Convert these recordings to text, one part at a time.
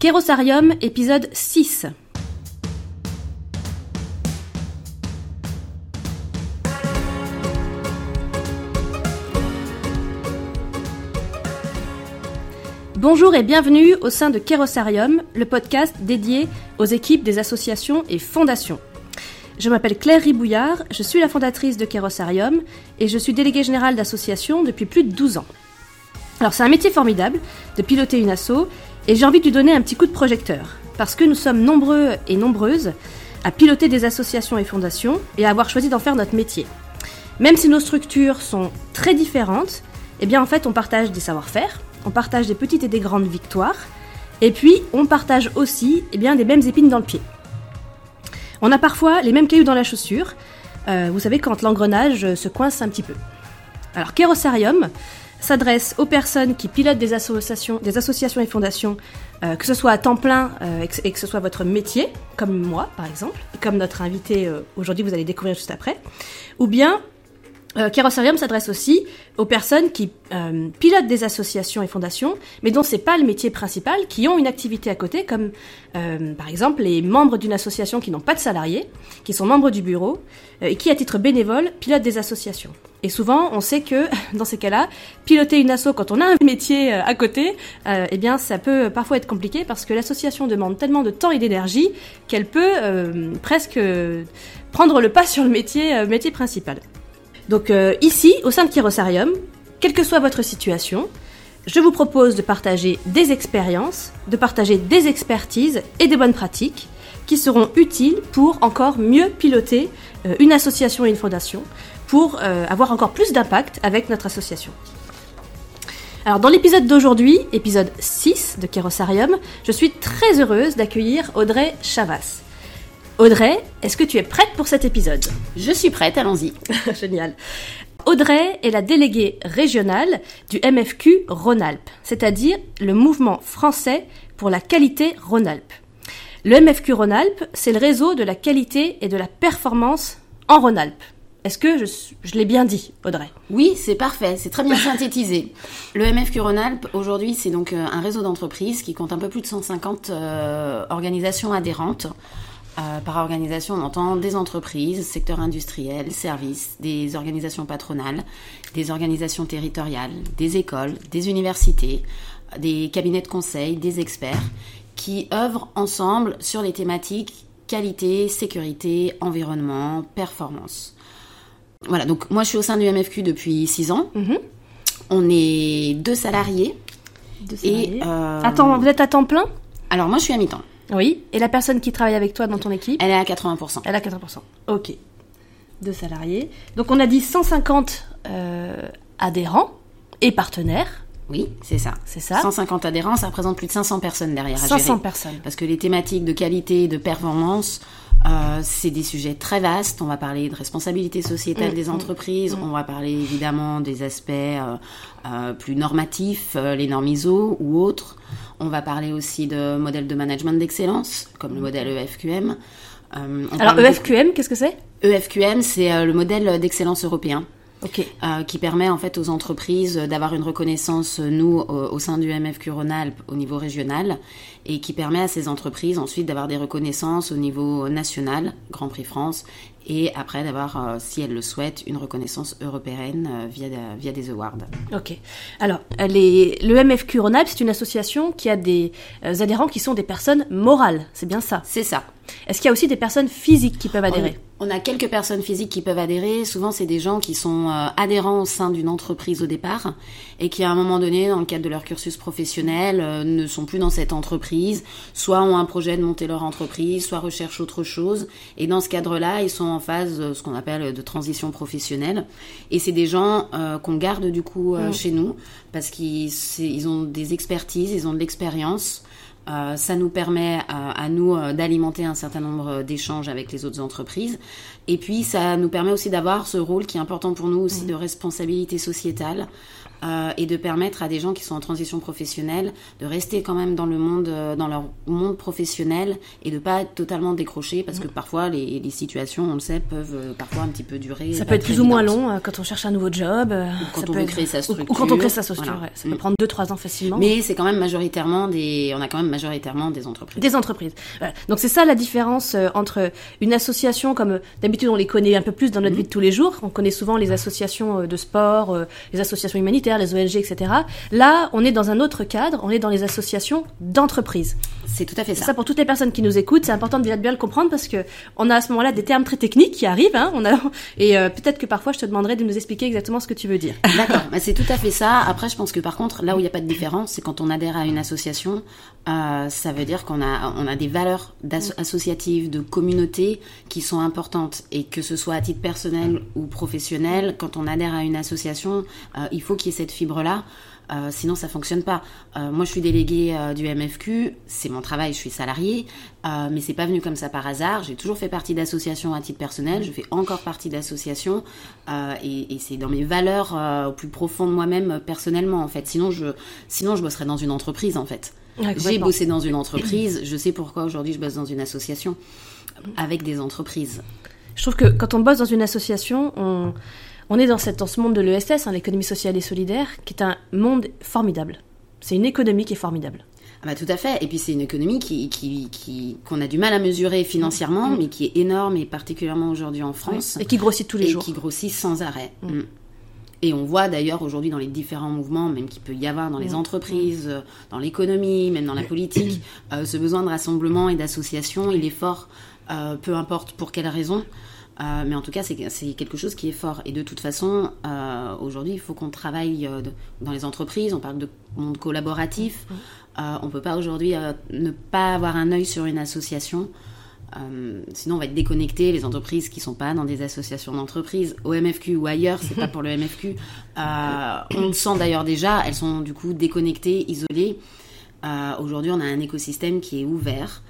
Kérosarium, épisode 6. Bonjour et bienvenue au sein de Kérosarium, le podcast dédié aux équipes des associations et fondations. Je m'appelle Claire Ribouillard, je suis la fondatrice de Kérosarium et je suis déléguée générale d'association depuis plus de 12 ans. Alors c'est un métier formidable de piloter une asso et j'ai envie de lui donner un petit coup de projecteur parce que nous sommes nombreux et nombreuses à piloter des associations et fondations et à avoir choisi d'en faire notre métier. Même si nos structures sont très différentes, eh bien en fait on partage des savoir-faire, on partage des petites et des grandes victoires et puis on partage aussi eh des mêmes épines dans le pied. On a parfois les mêmes cailloux dans la chaussure, euh, vous savez quand l'engrenage se coince un petit peu. Alors Kérosarium, s'adresse aux personnes qui pilotent des associations, des associations et fondations, euh, que ce soit à temps plein euh, et, que, ce soit votre métier, comme moi par exemple, comme notre invité euh, aujourd'hui vous allez découvrir juste après, ou bien euh, s'adresse aussi aux personnes qui pilotent des associations et fondations, mais dont c'est pas le métier principal, qui ont une activité à côté, comme par exemple les membres d'une association qui n'ont pas de salariés, qui sont membres du bureau et qui, à titre bénévole, pilotent des associations. Et souvent, on sait que dans ces cas-là, piloter une asso quand on a un métier à côté, eh bien, ça peut parfois être compliqué parce que l'association demande tellement de temps et d'énergie qu'elle peut presque prendre le pas sur le métier, métier principal. Donc euh, ici, au sein de Kérosarium, quelle que soit votre situation, je vous propose de partager des expériences, de partager des expertises et des bonnes pratiques qui seront utiles pour encore mieux piloter euh, une association et une fondation, pour euh, avoir encore plus d'impact avec notre association. Alors dans l'épisode d'aujourd'hui, épisode 6 de Kérosarium, je suis très heureuse d'accueillir Audrey Chavas. Audrey, est-ce que tu es prête pour cet épisode? Je suis prête, allons-y. Génial. Audrey est la déléguée régionale du MFQ Rhône-Alpes, c'est-à-dire le mouvement français pour la qualité Rhône-Alpes. Le MFQ Rhône-Alpes, c'est le réseau de la qualité et de la performance en Rhône-Alpes. Est-ce que je, l'ai bien dit, Audrey? Oui, c'est parfait, c'est très bien synthétisé. Le MFQ Rhône-Alpes, aujourd'hui, c'est donc euh, un réseau d'entreprises qui compte un peu plus de 150 euh, organisations adhérentes euh, par organisation, on entend des entreprises, secteur industriel, services, des organisations patronales, des organisations territoriales, des écoles, des universités, des cabinets de conseil, des experts, qui œuvrent ensemble sur les thématiques qualité, sécurité, environnement, performance. Voilà, donc moi je suis au sein du MFQ depuis 6 ans. Mhm. On est deux salariés. Deux salariés. Et euh... Attends, vous êtes à temps plein? Alors moi je suis à mi-temps. Oui. Et la personne qui travaille avec toi dans ton équipe? Elle est à 80%. Elle est à 80%. Ok. Deux salariés. Donc on a dit 150 euh, adhérents et partenaires. Oui, c'est ça. C'est ça. 150 adhérents, ça représente plus de 500 personnes derrière 500 personnes. Parce que les thématiques de qualité et de performance, euh, c'est des sujets très vastes. On va parler de responsabilité sociétale mmh, des entreprises. Mmh. On va parler évidemment des aspects euh, euh, plus normatifs, les normes ISO ou autres. On va parler aussi de modèles de management d'excellence, comme le modèle EFQM. Alors EFQM, qu'est-ce que c'est? EFQM, c'est le modèle d'excellence européen. Okay. Euh, qui permet en fait aux entreprises d'avoir une reconnaissance, nous, au, au sein du MFQ Rhône-Alpes, au niveau régional, et qui permet à ces entreprises ensuite d'avoir des reconnaissances au niveau national, Grand Prix France, et après d'avoir, euh, si elles le souhaitent, une reconnaissance européenne euh, via, via des awards. Ok. Alors, les, le MFQ Rhône-Alpes, c'est une association qui a des adhérents qui sont des personnes morales, c'est bien ça? C'est ça. Est-ce qu'il y a aussi des personnes physiques qui peuvent adhérer? On, on a quelques personnes physiques qui peuvent adhérer. Souvent, c'est des gens qui sont euh, adhérents au sein d'une entreprise au départ et qui, à un moment donné, dans le cadre de leur cursus professionnel, euh, ne sont plus dans cette entreprise, soit ont un projet de monter leur entreprise, soit recherchent autre chose. Et dans ce cadre-là, ils sont en phase, euh, ce qu'on appelle, de transition professionnelle. Et c'est des gens euh, qu'on garde du coup mmh. chez nous parce qu'ils ils ont des expertises, ils ont de l'expérience. Euh, ça nous permet à, à nous euh, d'alimenter un certain nombre d'échanges avec les autres entreprises. Et puis, ça nous permet aussi d'avoir ce rôle qui est important pour nous aussi mmh. de responsabilité sociétale. Euh, et de permettre à des gens qui sont en transition professionnelle de rester quand même dans le monde, euh, dans leur monde professionnel et de pas être totalement décroché parce que parfois les, les, situations, on le sait, peuvent euh, parfois un petit peu durer. Ça peut être plus ou moins long quand on cherche un nouveau job. Ou quand on veut créer sa structure. Ou, quand on crée sa structure, ça peut mm. prendre 2-3 ans facilement. Mais c'est quand même majoritairement des, on a quand même majoritairement des entreprises. Des entreprises. Donc c'est ça la différence entre une association comme d'habitude on les connaît un peu plus dans notre mm. vie de tous les jours. On connaît souvent les associations de sport, les associations humanitaires les ONG, etc. Là, on est dans un autre cadre, on est dans les associations d'entreprises. C'est tout à fait ça. Ça pour toutes les personnes qui nous écoutent, c'est important de bien, le comprendre parce que on a à ce moment-là des termes très techniques qui arrivent. Hein, on a, et euh, peut-être que parfois je te demanderai de nous expliquer exactement ce que tu veux dire. D'accord, c'est tout à fait ça. Après, je pense que par contre, là où il n'y a pas de différence, c'est quand on adhère à une association, euh, ça veut dire qu'on a, on a des valeurs associatives, de communauté qui sont importantes et que ce soit à titre personnel ou professionnel, quand on adhère à une association, euh, il faut qu'il y ait cette fibre-là. Euh, sinon, ça fonctionne pas. Euh, moi, je suis déléguée euh, du MFQ, c'est mon travail, je suis salariée, mais c'est pas venu comme ça par hasard. J'ai toujours fait partie d'associations à titre personnel, je fais encore partie d'associations, et, et c'est dans mes valeurs au plus profond de moi-même personnellement, en fait. Sinon, je, sinon, je bosserais dans une entreprise, en fait. J'ai bossé dans une entreprise, je sais pourquoi aujourd'hui je bosse dans une association avec des entreprises. Je trouve que quand on bosse dans une association, on on est dans, cette, dans ce monde de l'ESS, hein, l'économie sociale et solidaire, qui est un monde formidable. C'est une économie qui est formidable. Ah bah tout à fait. Et puis c'est une économie qui, qui, qu'on a du mal à mesurer financièrement, mm. mais qui est énorme et particulièrement aujourd'hui en France. Et qui grossit tous les jours. Et qui grossit sans arrêt. Mm. Mm. Et on voit d'ailleurs aujourd'hui dans les différents mouvements, même qu'il peut y avoir dans les entreprises, euh, dans l'économie, même dans la politique, euh, ce besoin de rassemblement et d'association, il est fort, euh, peu importe pour quelle raison. Euh, mais en tout cas, c'est quelque chose qui est fort. Et de toute façon, euh, aujourd'hui, il faut qu'on travaille euh, dans les entreprises. On parle de monde collaboratif. on ne peut pas aujourd'hui ne pas avoir un œil sur une association. sinon, on va être déconnecté. Les entreprises qui ne sont pas dans des associations d'entreprise, au MFQ ou ailleurs, c'est pas pour le MFQ. on le sent d'ailleurs déjà. Elles sont du coup déconnectées, isolées. aujourd'hui, on a un écosystème qui est ouvert.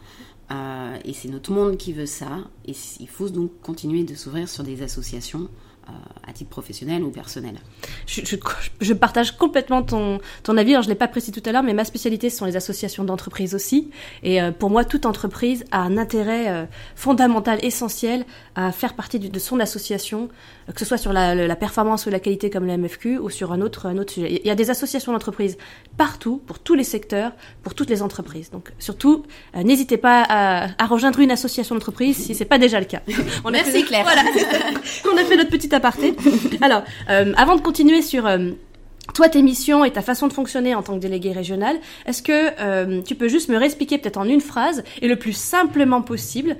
Euh, et c'est notre monde qui veut ça. Et il faut donc continuer de s'ouvrir sur des associations à titre professionnel ou personnel. Je, partage complètement ton, ton avis. Alors, je ne l'ai pas précisé tout à l'heure, mais ma spécialité, ce sont les associations d'entreprises aussi. Et euh, pour moi, toute entreprise a un intérêt euh, fondamental, essentiel à faire partie de, son association, que ce soit sur la, performance ou la qualité comme le MFQ ou sur un autre, un autre sujet. Il y a des associations d'entreprises partout, pour tous les secteurs, pour toutes les entreprises. Donc, surtout, n'hésitez pas à, rejoindre une association d'entreprise si c'est pas déjà le cas. On Merci Claire. Voilà. On a fait notre petite Alors, euh, avant de continuer sur euh, toi, tes missions et ta façon de fonctionner en tant que délégué régional, est-ce que euh, tu peux juste me réexpliquer peut-être en une phrase et le plus simplement possible,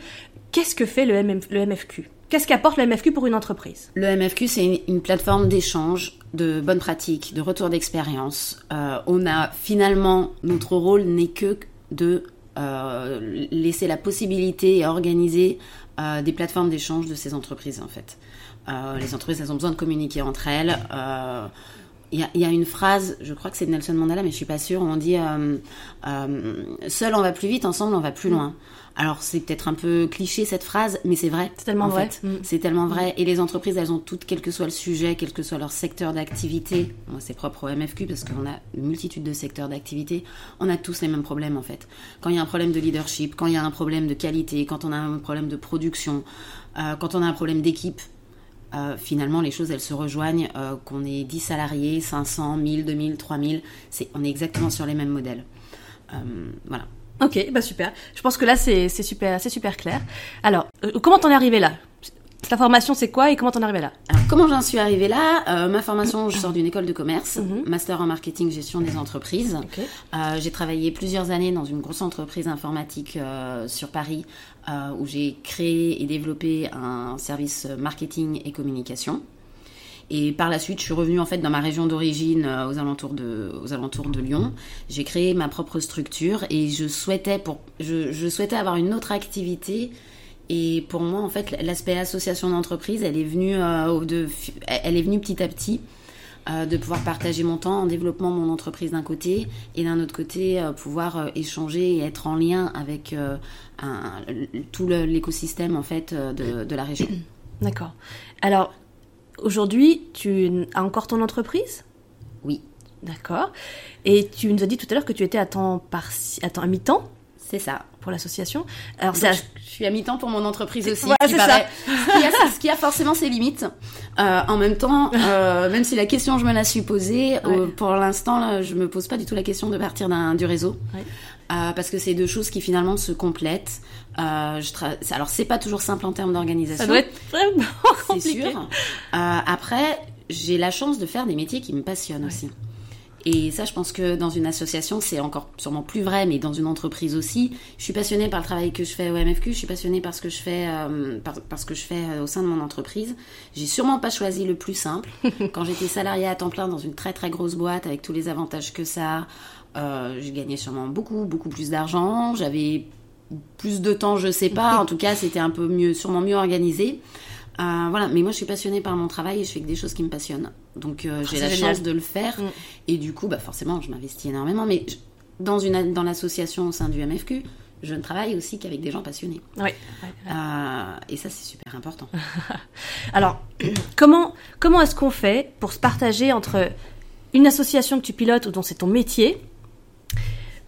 qu'est-ce que fait le, le MFQ Qu'est-ce qu'apporte le MFQ pour une entreprise? Le MFQ, c'est une, plateforme d'échange de bonnes pratiques, de retour d'expérience. on a finalement, notre rôle n'est que de laisser la possibilité et organiser des plateformes d'échange de ces entreprises en fait. Euh, les entreprises, elles ont besoin de communiquer entre elles. Euh, il y, a une phrase, je crois que c'est Nelson Mandela, mais je suis pas sûre, où on dit euh, Seul on va plus vite, ensemble on va plus loin. Alors c'est peut-être un peu cliché cette phrase, mais c'est vrai. C'est tellement vrai. Mm. C'est tellement vrai. Et les entreprises, elles ont toutes, quel que soit le sujet, quel que soit leur secteur d'activité, moi c'est propre au MFQ parce qu'on a une multitude de secteurs d'activité, on a tous les mêmes problèmes en fait. Quand il y a un problème de leadership, quand il y a un problème de qualité, quand on a un problème de production, quand on a un problème d'équipe, euh, finalement, les choses, elles se rejoignent. Euh, qu'on ait 10 salariés, 500, 1000, 2000, 3000, c'est, on est exactement sur les mêmes modèles. Euh, voilà. Ok, bah super. Je pense que là, c'est, super, c'est super clair. Alors, comment t'en es arrivé là? Ta formation, c'est quoi et comment t'en es arrivé là? Alors, comment j'en suis arrivée là Ma formation, je sors d'une école de commerce, mhm. master en marketing, gestion des entreprises. j'ai travaillé plusieurs années dans une grosse entreprise informatique sur Paris euh, où j'ai créé et développé un service marketing et communication. Et par la suite, je suis revenue en fait dans ma région d'origine, euh, aux alentours de, aux alentours de Lyon. J'ai créé ma propre structure et je souhaitais pour, je, je souhaitais avoir une autre activité. Et pour moi, en fait, l'aspect association d'entreprise, elle est venue, euh, de, elle est venue petit à petit. Euh, de pouvoir partager mon temps en développement mon entreprise d'un côté et d'un autre côté euh, pouvoir échanger et être en lien avec tout l'écosystème en fait de, la région. D'accord. Alors aujourd'hui, tu as encore ton entreprise? Oui. D'accord. Et tu nous as dit tout à l'heure que tu étais à temps, à, temps à mi-temps? C'est ça. Pour l'association. Alors, Donc, je suis à mi-temps pour mon entreprise aussi. Ouais, qui c'est ce, qui a, ce qui a forcément ses limites. Euh, en même temps, euh, même si la question je me la suis posée, euh, pour l'instant, je me pose pas du tout la question de partir du réseau. Ouais. Euh, parce que c'est deux choses qui finalement se complètent. Euh, je tra- c'est- Alors c'est pas toujours simple en termes d'organisation. Ça doit être vraiment c'est compliqué. sûr. Euh, après, j'ai la chance de faire des métiers qui me passionnent aussi. Et ça, je pense que dans une association, c'est encore sûrement plus vrai, mais dans une entreprise aussi. Je suis passionnée par le travail que je fais au MFQ, je suis passionnée par ce que je fais, euh, par, par ce que je fais euh, au sein de mon entreprise. J'ai sûrement pas choisi le plus simple. Quand j'étais salariée à temps plein dans une très très grosse boîte avec tous les avantages que ça, euh, je gagnais sûrement beaucoup beaucoup plus d'argent. J'avais plus de temps, je sais pas. En tout cas, c'était un peu mieux, sûrement mieux organisé. Euh, voilà, mais moi je suis passionnée par mon travail et je fais que des choses qui me passionnent. Donc euh, j'ai c'est la génial. chance de le faire Mm. et du coup, bah forcément, je m'investis énormément. Mais je- dans une dans l'association au sein du MFQ, je ne travaille aussi qu'avec des gens passionnés. Ouais, ouais. Euh, et ça, c'est super important. Alors, comment, comment est-ce qu'on fait pour se partager entre une association que tu pilotes ou dont c'est ton métier,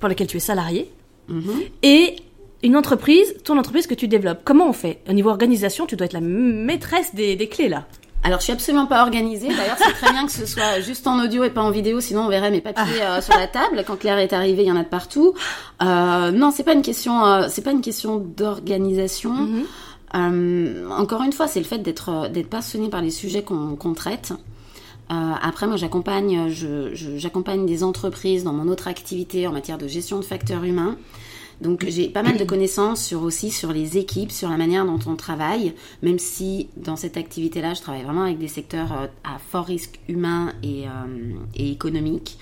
pour lequel tu es salarié, Mhm. et une entreprise, ton entreprise que tu développes Comment on fait? Au niveau organisation, tu dois être la maîtresse des, des clés là. Alors, je suis absolument pas organisée. D'ailleurs, c'est très bien que ce soit juste en audio et pas en vidéo, sinon on verrait mes papiers euh, sur la table. Quand Claire est arrivée, il y en a de partout. Euh, non, c'est pas une question. euh, c'est pas une question d'organisation. Mhm. Encore une fois, c'est le fait d'être d'être passionné par les sujets qu'on qu'on traite. Après, moi, j'accompagne je- des entreprises dans mon autre activité en matière de gestion de facteurs humains. Donc, j'ai pas mal de connaissances sur aussi sur les équipes, sur la manière dont on travaille, même si dans cette activité-là, je travaille vraiment avec des secteurs euh, à fort risque humain et, euh, et économique.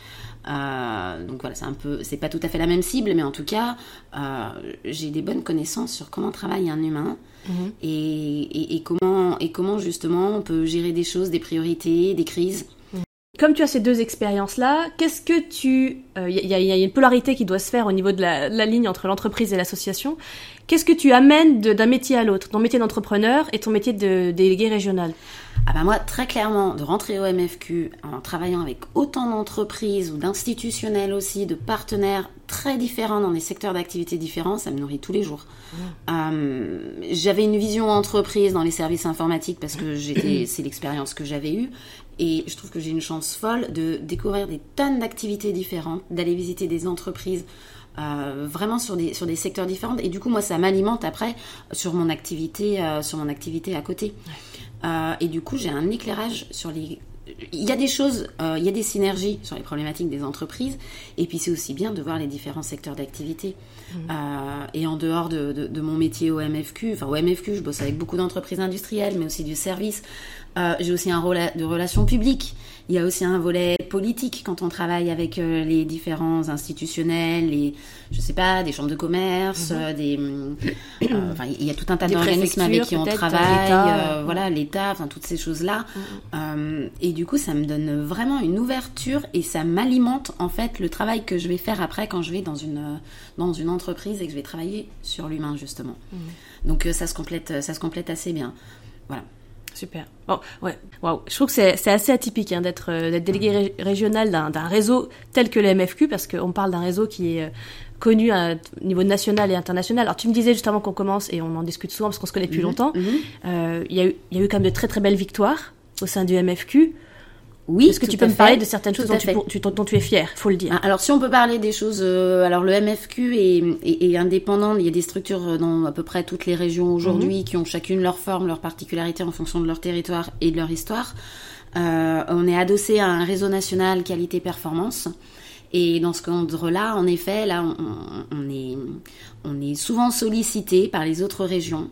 Euh, donc voilà, c'est un peu, c'est pas tout à fait la même cible, mais en tout cas, euh, j'ai des bonnes connaissances sur comment travaille un humain et, et- et comment et comment justement on peut gérer des choses, des priorités, des crises. Comme tu as ces deux expériences-là, qu'est-ce que tu... Il y, a- y a une polarité qui doit se faire au niveau de la ligne entre l'entreprise et l'association? Qu'est-ce que tu amènes d'un métier à l'autre? Ton métier d'entrepreneur et ton métier de délégué régional Ah bah moi, très clairement, de rentrer au MFQ en travaillant avec autant d'entreprises ou d'institutionnels aussi, de partenaires très différents dans des secteurs d'activité différents, ça me nourrit tous les jours. Euh, j'avais une vision entreprise dans les services informatiques parce que j'étais, c'est l'expérience que j'avais eue. Et je trouve que j'ai une chance folle de découvrir des tonnes d'activités différentes, d'aller visiter des entreprises euh, vraiment sur des, sur des secteurs différents. Et du coup, moi, ça m'alimente après sur mon activité, euh, sur mon activité à côté. Euh, et du coup, j'ai un éclairage sur les. Il y a des choses, il y a des synergies sur les problématiques des entreprises, et puis c'est aussi bien de voir les différents secteurs d'activité. Euh, et en dehors de, de- de mon métier au MFQ, enfin au MFQ, je bosse avec beaucoup d'entreprises industrielles, mais aussi du service. Euh, j'ai aussi un rôle de relations publiques. Il y a aussi un volet politique quand on travaille avec euh, les différents institutionnels, les, je sais pas, des chambres de commerce, des, hum, euh, enfin, il y a tout un tas d'organismes avec qui on travaille, l'État. voilà, l'État, enfin toutes ces choses-là. Euh, et du coup, ça me donne vraiment une ouverture et ça m'alimente en fait le travail que je vais faire après quand je vais dans une dans une entreprise et que je vais travailler sur l'humain justement. Donc euh, ça se complète, ça se complète assez bien. Voilà. Super. Bon, ouais. Waouh. Je trouve que c'est c'est assez atypique hein, d'être euh, d'être délégué ré- régional d'un d'un réseau tel que le MFQ parce qu'on parle d'un réseau qui est euh, connu à niveau national et international. Alors tu me disais juste avant qu'on commence et on en discute souvent parce qu'on se connaît depuis longtemps. Mhm. euh, Il y a eu il y a eu quand même de très très belles victoires au sein du MFQ. Oui. Est-ce que tu peux me parler de certaines Tout choses dont tu, fait. pour- tu- dont, dont tu es fier, faut le dire. Ah, Alors si on peut parler des choses, euh, alors le MFQ est, est, est indépendant, il y a des structures euh, dans à peu près toutes les régions aujourd'hui qui ont chacune leur forme, leur particularité en fonction de leur territoire et de leur histoire. Euh, on est adossé à un réseau national qualité-performance. Et dans ce cadre-là, en effet, là, on- on est, on est souvent sollicité par les autres régions,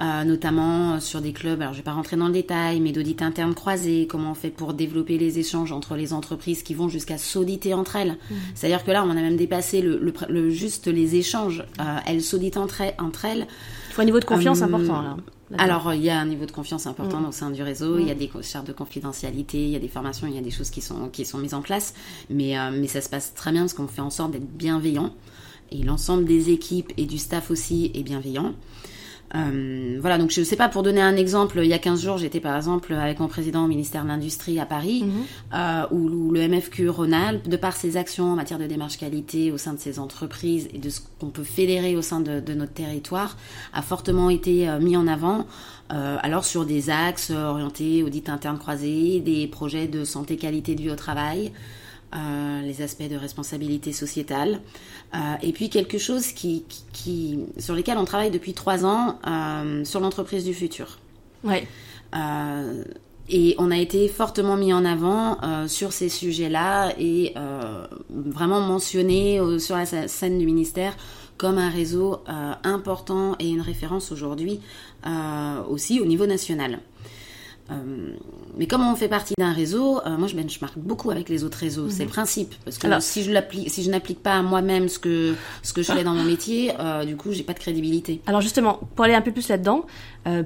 euh, notamment sur des clubs. Alors, je vais pas rentrer dans le détail, mais d'audit interne croisé, comment on fait pour développer les échanges entre les entreprises qui vont jusqu'à s'auditer entre elles. C'est-à-dire que là, on a même dépassé le, le, le- juste les échanges. Euh, elles s'auditent entre, elles- entre elles. Il faut un niveau de confiance Euh, important là. Alors, il y a un niveau de confiance important au sein du réseau, il y a des chartes de confidentialité, il y a des formations, il y a des choses qui sont, qui sont mises en place, mais, euh, mais ça se passe très bien parce qu'on fait en sorte d'être bienveillant, et l'ensemble des équipes et du staff aussi est bienveillant. Euh, voilà, donc je ne sais pas, pour donner un exemple, il y a 15 jours, j'étais par exemple avec mon président au ministère de l'Industrie à Paris, Mhm. euh, où, où le MFQ Rhône-Alpes, de par ses actions en matière de démarche qualité au sein de ses entreprises et de ce qu'on peut fédérer au sein de, de notre territoire, a fortement été euh, mis en avant. euh, alors sur des axes orientés audit interne croisé, des projets de santé qualité de vie au travail, euh, les aspects de responsabilité sociétale, euh, et puis quelque chose qui, qui, qui- sur lesquels on travaille depuis trois ans euh, sur l'entreprise du futur. Ouais. Et on a été fortement mis en avant sur ces sujets-là et vraiment mentionné sur la sc- scène du ministère comme un réseau important et une référence aujourd'hui aussi au niveau national. Euh, mais comme on fait partie d'un réseau, euh, moi je benchmark beaucoup avec les autres réseaux. C'est le principe. Parce que Alors- si je l'applique, si je n'applique pas à moi-même ce que ce que je fais dans mon métier, euh, du coup j'ai pas de crédibilité. Alors justement, pour aller un peu plus là-dedans,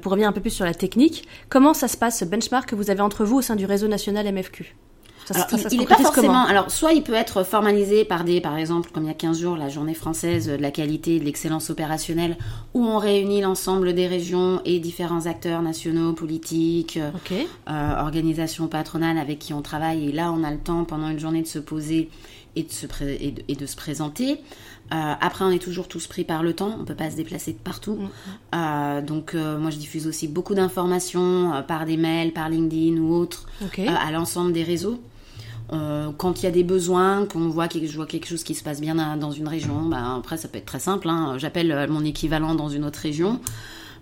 pour revenir un peu plus sur la technique, comment ça se passe ce benchmark que vous avez entre vous au sein du réseau national MFQ ça, se- Alors, ça- il- n'est pas forcément. Alors, soit il peut être formalisé par des, par exemple, comme il y a 15 jours, la journée française de la qualité et de l'excellence opérationnelle, où on réunit l'ensemble des régions et différents acteurs nationaux, politiques, euh, euh, organisations patronales avec qui on travaille. Et là, on a le temps pendant une journée de se poser et de se, pré- et de, et de se présenter. Euh, après, on est toujours tous pris par le temps. On peut pas se déplacer de partout. Euh, donc, euh, moi, je diffuse aussi beaucoup d'informations par des mails, par LinkedIn ou autres Ok. euh, à l'ensemble des réseaux. Euh, quand il y a des besoins, qu'on voit quelque, je vois quelque chose qui se passe bien dans- une région, ben, après ça peut être très simple. hein. J'appelle euh, mon équivalent dans une autre région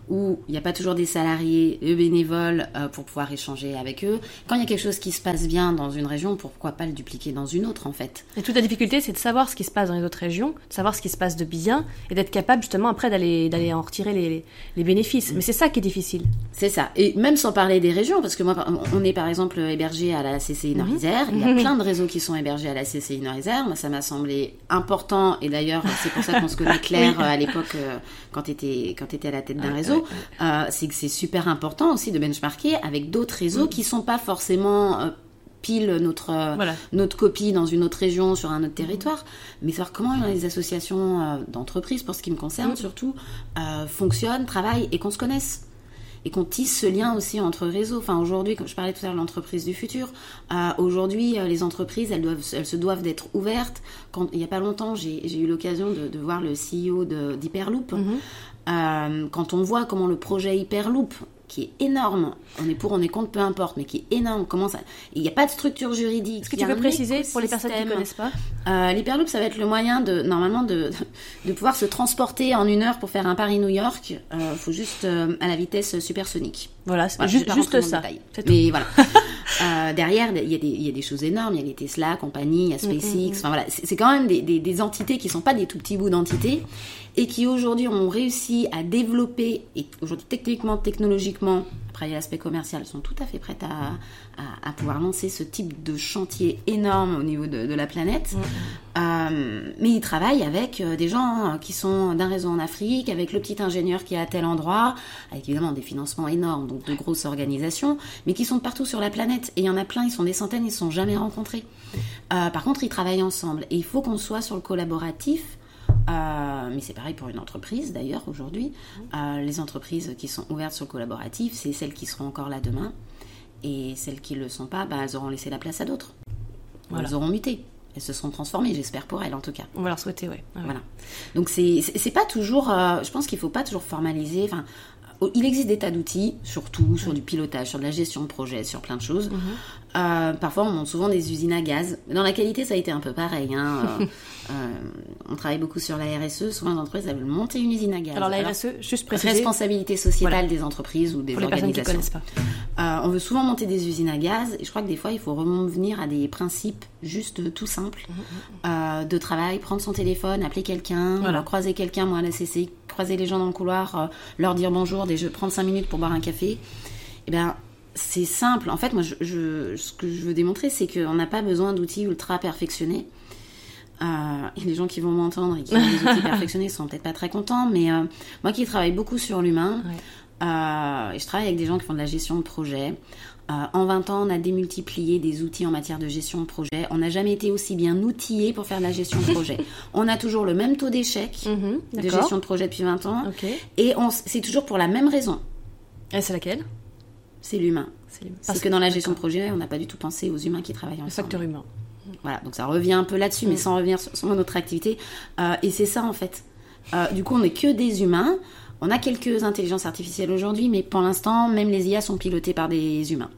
où il n'y a pas toujours des salariés, eux bénévoles euh, pour pouvoir échanger avec eux. Quand il y a quelque chose qui se passe bien dans une région, pourquoi pas le dupliquer dans une autre en fait? Et toute la difficulté, c'est de savoir ce qui se passe dans les autres régions, de savoir ce qui se passe de bien, et d'être capable justement après d'aller d'aller en retirer les, les bénéfices. Mais c'est ça qui est difficile. C'est ça. Et même sans parler des régions, parce que moi, on est par exemple hébergé à la CCI Nord-Isère. Il y a plein de réseaux qui sont hébergés à la CCI Nord-Isère. Moi, ça m'a semblé important. Et d'ailleurs, c'est pour ça qu'on se connaît Claire euh, à l'époque, euh, quand tu étais, quand étais à la tête d'un réseau. Euh, c'est que c'est super important aussi de benchmarker avec d'autres réseaux qui sont pas forcément euh, pile notre euh, Voilà. notre copie dans une autre région, sur un autre territoire, mais savoir comment les associations d'entreprises, pour ce qui me concerne surtout, euh, fonctionnent, travaillent et qu'on se connaisse. Et qu'on tisse ce lien aussi entre réseaux. Enfin, aujourd'hui, comme je parlais tout à l'heure de l'entreprise du futur, euh, aujourd'hui, euh, les entreprises, elles, doivent, elles se doivent d'être ouvertes. Quand, il n'y a pas longtemps, j'ai eu l'occasion de, de voir le CEO d'Hyperloop. Euh, quand on voit comment le projet Hyperloop, qui est énorme, on est pour, on est contre, peu importe, mais qui est énorme, comment ça... Il n'y a pas de structure juridique. Est-ce que tu peux préciser pour les personnes qui ne connaissent pas Euh, L'Hyperloop, ça va être le moyen de, normalement, de, de pouvoir se transporter en une heure pour faire un Paris-New York. Il faut juste euh, à la vitesse supersonique. Voilà, c'est Voilà, juste, pas juste ça. détail. Mais voilà. Euh, derrière, il y, a des- il y a des choses énormes. Il y a les Tesla, compagnie, il y a Mm, SpaceX. Enfin voilà, c'est c'est quand même des, des- des entités qui sont pas des tout petits bouts d'entités et qui aujourd'hui ont réussi à développer et aujourd'hui techniquement, technologiquement, après l'aspect commercial, sont tout à fait prêtes à, à- à pouvoir lancer ce type de chantier énorme au niveau de, de la planète. Euh, mais ils travaillent avec euh, des gens euh, qui sont d'un réseau en Afrique, avec le petit ingénieur qui est à tel endroit, avec évidemment des financements énormes, donc de grosses organisations, mais qui sont de partout sur la planète. Et il y en a plein, ils sont des centaines, ils se sont jamais rencontrés. Euh, par contre, ils travaillent ensemble. Et il faut qu'on soit sur le collaboratif. Euh, mais c'est pareil pour une entreprise d'ailleurs aujourd'hui. Euh, les entreprises qui sont ouvertes sur le collaboratif, c'est celles qui seront encore là demain. Et celles qui ne le sont pas, bah, elles auront laissé la place à d'autres. Voilà. Elles auront muté. Elles se seront transformées, j'espère pour elles en tout cas. On va leur souhaiter, ouais. Ouais. Voilà. Donc c'est pas toujours. euh, je pense qu'il faut pas toujours formaliser. Enfin, il existe des tas d'outils, surtout sur du pilotage, sur de la gestion de projet, sur plein de choses. Mhm. Euh, parfois, on monte souvent des usines à gaz. Dans la qualité, ça a été un peu pareil. hein. Euh, euh, on travaille beaucoup sur la RSE. Souvent, les entreprises veulent monter une usine à gaz. Alors la RSE, juste préciser, responsabilité sociétale des entreprises ou des pour les qui organisations. pas. On veut souvent monter des usines à gaz et je crois que des fois il faut revenir à des principes juste tout simples euh, de travail, prendre son téléphone, appeler quelqu'un, Voilà. croiser quelqu'un, moi à la CCI, croiser les gens dans le couloir, euh, leur dire bonjour, des, prendre cinq minutes pour boire un café. Eh ben c'est simple. En fait, moi, je, je- ce que je veux démontrer, c'est qu'on n'a pas besoin d'outils ultra perfectionnés. Euh, et les gens qui vont m'entendre et qui ont des outils perfectionnés sont peut-être pas très contents, mais euh, moi qui travaille beaucoup sur l'humain, Ouais. euh, et je travaille avec des gens qui font de la gestion de projet. En 20 ans, on a démultiplié des outils en matière de gestion de projet. On n'a jamais été aussi bien outillé pour faire de la gestion de projet. on a toujours le même taux d'échec Mhm, de gestion de projet depuis 20 ans. Et c'est toujours pour la même raison. Et c'est laquelle? C'est l'humain. Parce que dans la gestion de projet, on n'a pas du tout pensé aux humains qui travaillent le ensemble. facteur humain. Voilà, donc ça revient un peu là-dessus, Mm. mais sans revenir sur, sur notre activité. Euh, et c'est ça en fait. Euh, du coup, on n'est que des humains. On a quelques intelligences artificielles aujourd'hui, mais pour l'instant, même les IA sont pilotées par des humains.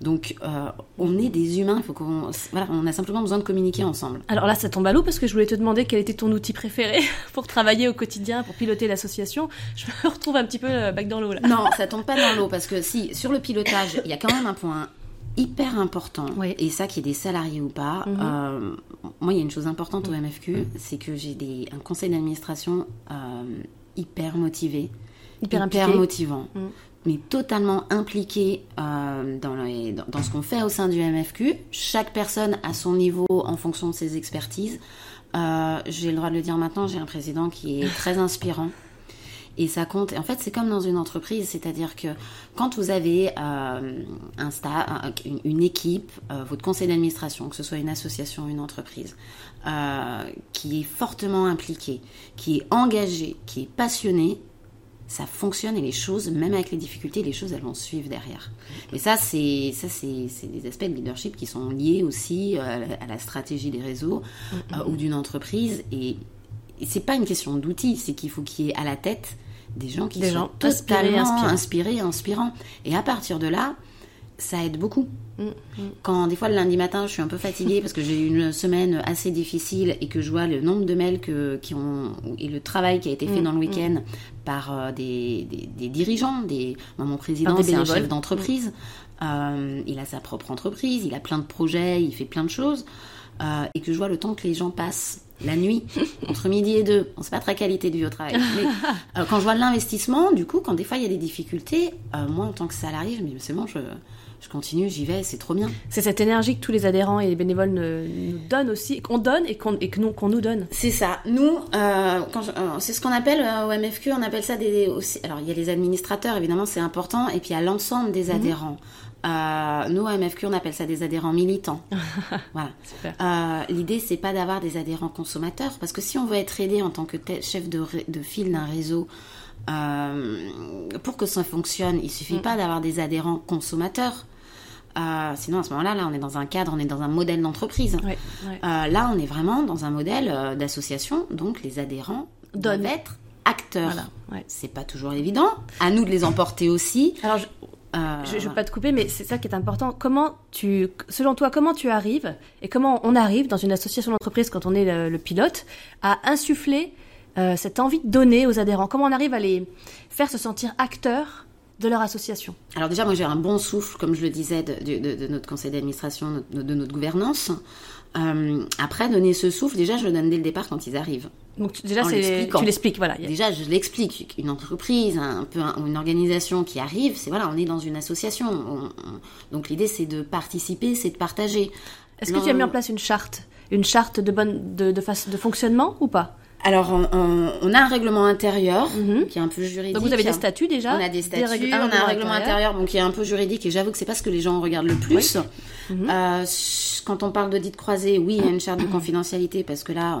Donc, euh, on est des humains. Faut qu'on, voilà, on a simplement besoin de communiquer ensemble. Alors là, ça tombe à l'eau parce que je voulais te demander quel était ton outil préféré pour travailler au quotidien, pour piloter l'association. Je me retrouve un petit peu euh, bac dans l'eau là. Non, ça tombe pas dans l'eau parce que si sur le pilotage, il y a quand même un point hyper important Oui. et ça qui est des salariés ou pas. Mhm. euh, moi, il y a une chose importante au MFQ, c'est que j'ai des un conseil d'administration euh, hyper motivé, Hyper impliqué. motivant, Mhm. mais totalement impliqué euh, dans, les- dans, dans ce qu'on fait au sein du MFQ. Chaque personne à son niveau en fonction de ses expertises. Euh, j'ai le droit de le dire maintenant, j'ai un président qui est très inspirant. Et ça compte. En fait, c'est comme dans une entreprise, c'est-à-dire que quand vous avez euh, un sta- un- une, équipe, euh, votre conseil d'administration, que ce soit une association ou une entreprise, euh, qui est fortement impliquée, qui est engagée, qui est passionnée, ça fonctionne et les choses, même avec les difficultés, les choses elles vont suivre derrière. Et ça, c'est ça, c'est des aspects de leadership qui sont liés aussi à la, stratégie des réseaux ou d'une entreprise. Et, et c'est pas une question d'outils, c'est qu'il faut qu'il y ait à la tête des gens qui Des sont gens inspirés, totalement inspirants. inspirés, inspirants. Et à partir de là, ça aide beaucoup. Mm, mm. Quand des fois le lundi matin, je suis un peu fatiguée parce que j'ai eu une semaine assez difficile et que je vois le nombre de mails que, qui ont et le travail qui a été fait Mm, dans le week-end par euh, des, des- des dirigeants, des moi, mon président c'est un chef d'entreprise, Euh, il a sa propre entreprise, il a plein de projets, il fait plein de choses euh, et que je vois le temps que les gens passent la nuit entre midi et deux. Bon, c'est pas très qualité de vie au travail, mais euh, quand je vois de l'investissement, du coup, quand des fois il y a des difficultés, euh, moi en tant que salarié, je me dis c'est bon, je je continue, j'y vais, c'est trop bien. C'est cette énergie que tous les adhérents et les bénévoles ne- nous donnent aussi, qu'on donne et qu'on et que nous- qu'on nous donne. C'est ça. Nous, euh, quand je- euh, c'est ce qu'on appelle euh, au MFQ, on appelle ça des aussi. Alors il y a les administrateurs, évidemment, c'est important, et puis il y a l'ensemble des adhérents. Euh, nous, au MFQ, on appelle ça des adhérents militants. voilà. Euh, L'idée, c'est pas d'avoir des adhérents consommateurs, parce que si on veut être aidé en tant que chef de, file d'un réseau, euh, pour que ça fonctionne, il suffit pas d'avoir des adhérents consommateurs. Euh, sinon, à ce moment-là, là, on est dans un cadre, on est dans un modèle d'entreprise. Euh, là, on est vraiment dans un modèle euh, d'association, donc les adhérents doivent être acteurs. Voilà. ouais. C'est pas toujours évident. À nous de les emporter aussi. Alors, je, Euh, je, je veux pas te couper, mais c'est ça qui est important. Comment tu, selon toi, comment tu arrives et comment on arrive dans une association d'entreprise quand on est le, le pilote à insuffler euh, cette envie de donner aux adhérents? Comment on arrive à les faire se sentir acteurs de leur association? Alors déjà, moi j'ai un bon souffle, comme je le disais, de, de- de- de notre conseil d'administration, de, de notre gouvernance. Euh, après, donner ce souffle, déjà, je le donne dès le départ quand ils arrivent. Donc déjà, c'est tu l'expliques, voilà. Déjà, je l'explique. Une entreprise, un peu un- une organisation qui arrive, c'est voilà, on est dans une association. On- on- donc l'idée, c'est de participer, c'est de partager. Est-ce que tu as mis en place une charte, une charte de bonne de, de, face- de fonctionnement ou pas? Alors, on, on- on a un règlement intérieur Mhm. qui est un peu juridique. Donc vous avez des statuts déjà On a des statuts, on a un règlement intérieur donc qui est un peu juridique et j'avoue que c'est pas ce que les gens regardent le plus. Mhm. Euh, quand on parle d'audit croisé, oui, il y a une charte de confidentialité parce que là,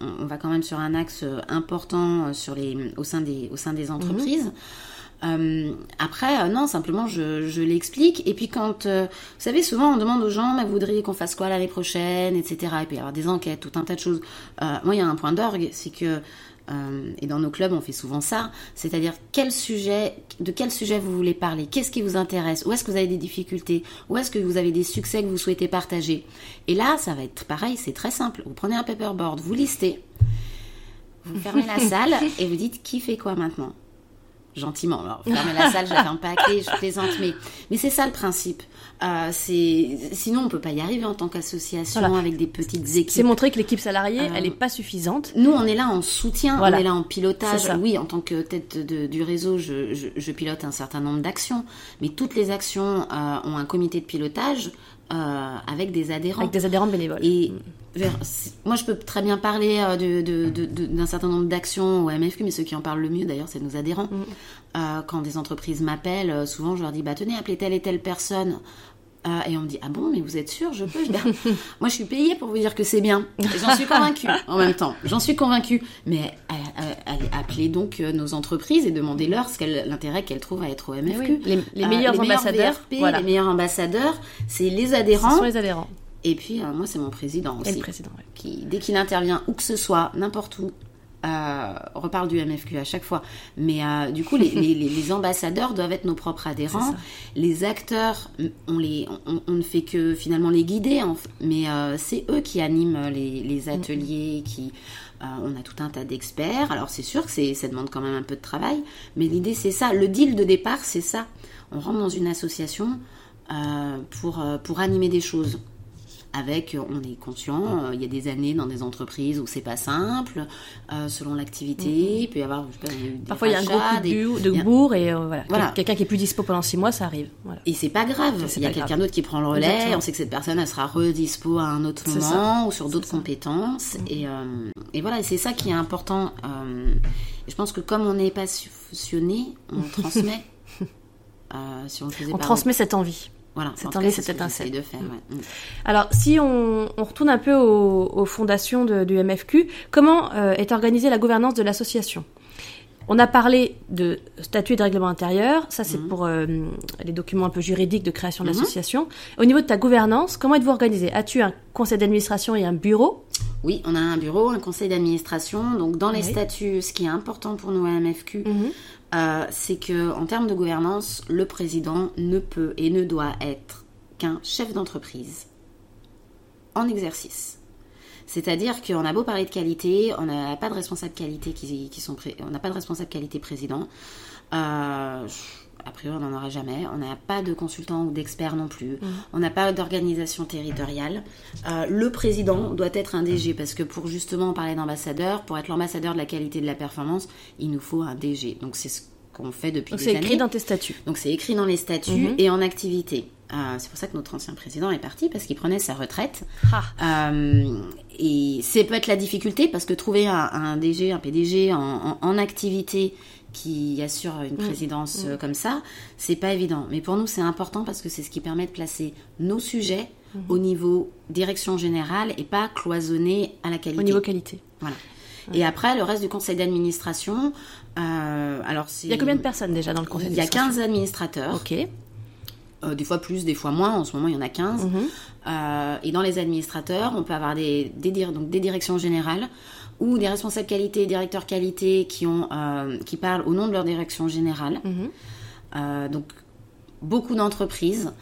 on, on- va quand même sur un axe euh, important euh, sur les, au, sein des, au sein des entreprises. Euh, après, euh, non, simplement, je, je l'explique. Et puis quand, euh, vous savez, souvent on demande aux gens, mais vous voudriez qu'on fasse quoi l'année prochaine, etc. Et puis avoir des enquêtes, tout un tas de choses. Euh, moi, il y a un point d'orgue, c'est que euh, et dans nos clubs, on fait souvent ça, c'est-à-dire quel sujet, de quel sujet vous voulez parler, qu'est-ce qui vous intéresse, où est-ce que vous avez des difficultés, où est-ce que vous avez des succès que vous souhaitez partager? Et là, ça va être pareil, c'est très simple. Vous prenez un paperboard, vous listez, vous fermez la salle et vous dites qui fait quoi maintenant? Gentiment, alors fermez la salle, je la ferme pas à clé, je plaisante, mais, mais c'est ça le principe. Euh, c'est sinon on peut pas y arriver en tant qu'association Voilà. avec des petites équipes. C'est montrer que l'équipe salariée, Euh, elle n'est pas suffisante. Nous, on est là en soutien, Voilà. on est là en pilotage. Oui, en tant que tête de- du réseau, je, je- je pilote un certain nombre d'actions, mais toutes les actions euh, ont un comité de pilotage euh, avec des adhérents. Avec des adhérents bénévoles. Et vers- moi, je peux très bien parler euh, de- de- de- de- d'un certain nombre d'actions au MFQ, mais ceux qui en parlent le mieux, d'ailleurs, c'est nos adhérents. Euh, quand des entreprises m'appellent, souvent, je leur dis, bah, tenez, appelez telle et telle personne. Euh, et on me dit, ah bon, mais vous êtes sûr, je peux Je dis, Ah, Moi, je suis payée pour vous dire que c'est bien. J'en suis convaincue en même temps. J'en suis convaincue. Mais euh, euh, allez, appelez donc euh, nos entreprises et demandez-leur ce qu'elles- l'intérêt qu'elles trouvent à être au MFQ. Oui, les- les Euh, meilleurs ambassadeurs, VRP, voilà. Les meilleurs ambassadeurs, c'est les Ce adhérents. sont les adhérents. Et puis, euh, moi, c'est mon président Et aussi le président, ouais. qui, dès qu'il intervient où que ce soit, n'importe où, euh, reparle du MFQ à chaque fois. Mais euh, du coup, les, les- les- les ambassadeurs doivent être nos propres adhérents. Les acteurs, on, les, on, on ne fait que finalement les guider, en mais euh, c'est eux qui animent les, les ateliers, qui... on a tout un tas d'experts. Alors c'est sûr que ça demande quand même un peu de travail, mais l'idée c'est ça. Le deal de départ, c'est ça. On rentre dans une association pour, pour animer des choses avec, euh, on est conscient, euh, il y a des années dans des entreprises où c'est pas simple, euh, selon l'activité, il peut y avoir, je sais pas, des. Parfois, il y a un gros coup de, bourre et euh, voilà. Voilà. Quel- Quelqu'un qui est plus dispo pendant six mois, ça arrive. Voilà. Et c'est pas grave, il y a pas quelqu'un d'autre qui prend le relais, Exactement. on sait que cette personne, elle sera redispo à un autre moment ça. ou sur d'autres compétences. Et, euh, et voilà, et c'est ça qui est important. et je pense que comme on est passionné, on transmet. euh, si on On transmet cette envie. Voilà, cette c'est cette étincelle. de faire. ouais. Mm. Alors, si on, on retourne un peu aux, aux fondations de- du MFQ, comment euh, est organisée la gouvernance de l'association? On a parlé de statut et de règlement intérieur, ça c'est pour euh, les documents un peu juridiques de création de l'association. Au niveau de ta gouvernance, comment êtes-vous organisé As-tu un conseil d'administration et un bureau? Oui, on a un bureau, un conseil d'administration. Donc, dans les Oui. statuts, ce qui est important pour nous à MFQ, Mhm. Euh, c'est que en termes de gouvernance, le président ne peut et ne doit être qu'un chef d'entreprise en exercice. C'est-à-dire qu'on a beau parler de qualité, on n'a pas de responsable qualité qui, sont, on n'a pas de responsable qualité président. Euh, a priori, on n'en aura jamais. On n'a pas de consultant ou d'expert non plus. On n'a pas d'organisation territoriale. Euh, le président doit être un DG parce que pour justement parler d'ambassadeur, pour être l'ambassadeur de la qualité de la performance, il nous faut un DG. Donc c'est ce qu'on fait depuis Donc des c'est années. écrit dans tes statuts. Donc c'est écrit dans les statuts Mhm. et en activité. Euh, c'est pour ça que notre ancien président est parti parce qu'il prenait sa retraite. Ah. Euh, et c'est peut-être la difficulté parce que trouver un, un DG, un PDG en, en- en activité qui assure une présidence euh, comme ça, c'est pas évident. Mais pour nous, c'est important parce que c'est ce qui permet de placer nos sujets au niveau direction générale et pas cloisonner à la qualité. Au niveau qualité. Voilà. Et après, le reste du conseil d'administration, euh, alors c'est... Il y a combien de personnes déjà dans le conseil Il y a d'administration 15 administrateurs. Ok. Euh, des fois plus, des fois moins. En ce moment, il y en a 15. Mhm. Euh, et dans les administrateurs, on peut avoir des, des, dir- donc des directions générales ou des responsables qualité, directeurs qualité qui, ont, euh, qui parlent au nom de leur direction générale. Mhm. Euh, donc, beaucoup d'entreprises.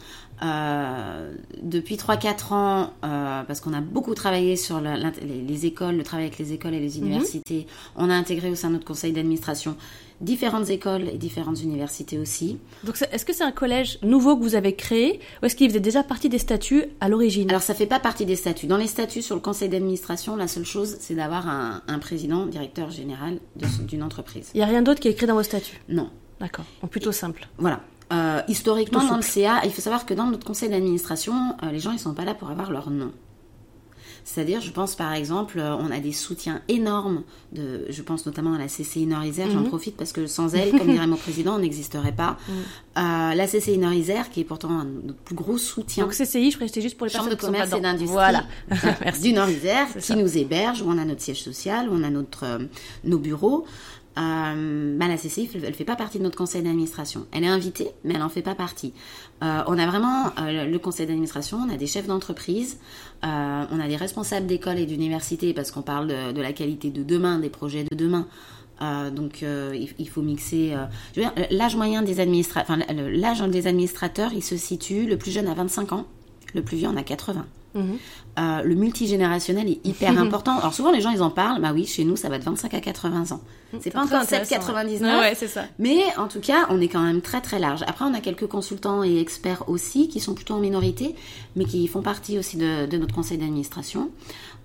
Euh, depuis 3-4 ans, euh, parce qu'on a beaucoup travaillé sur la- les, les écoles, le travail avec les écoles et les universités, on a intégré au sein de notre conseil d'administration différentes écoles et différentes universités aussi. Donc est-ce que c'est un collège nouveau que vous avez créé ou est-ce qu'il faisait déjà partie des statuts à l'origine? Alors ça fait pas partie des statuts. Dans les statuts sur le conseil d'administration, la seule chose, c'est d'avoir un, un président, directeur général d'une entreprise. Il n'y a rien d'autre qui est écrit dans vos statuts? Non. D'accord. Plutôt simple. Voilà. Euh, historiquement, dans le CA, il faut savoir que dans notre conseil d'administration, euh, les gens, ils sont pas là pour avoir leur nom. C'est-à-dire, je pense par exemple, euh, on a des soutiens énormes de, je pense notamment à la CCI Nord-Isère, Mhm. j'en profite parce que sans elle, comme dirait mon président, on n'existerait pas. Euh, la CCI Nord-Isère, qui est pourtant un nos plus gros soutiens. Donc CCI, je c'était juste pour les Chambre de commerce et d'industrie Voilà. Merci. du Nord-Isère qui ça. nous héberge, où on a notre siège social, où on a notre, euh, nos bureaux. Euh, la CCI, elle, elle fait pas partie de notre conseil d'administration. Elle est invitée, mais elle en fait pas partie. Euh, on a vraiment euh, le conseil d'administration, on a des chefs d'entreprise, euh, on a des responsables d'école et d'université parce qu'on parle de, la qualité de demain, des projets de demain. Donc il, faut mixer. l'âge moyen des administrateurs, l'âge des administrateurs, il se situe le plus jeune à 25 ans, le plus vieux en a 80. Mhm. Euh, le multigénérationnel est hyper important. Alors souvent les gens ils en parlent, bah oui, chez nous ça va de 25 à 80 ans. C'est pas encore intéressant, 7,99, Ouais, ouais, c'est ça. mais en tout cas on est quand même très très large. Après on a quelques consultants et experts aussi qui sont plutôt en minorité, mais qui font partie aussi de, de notre conseil d'administration.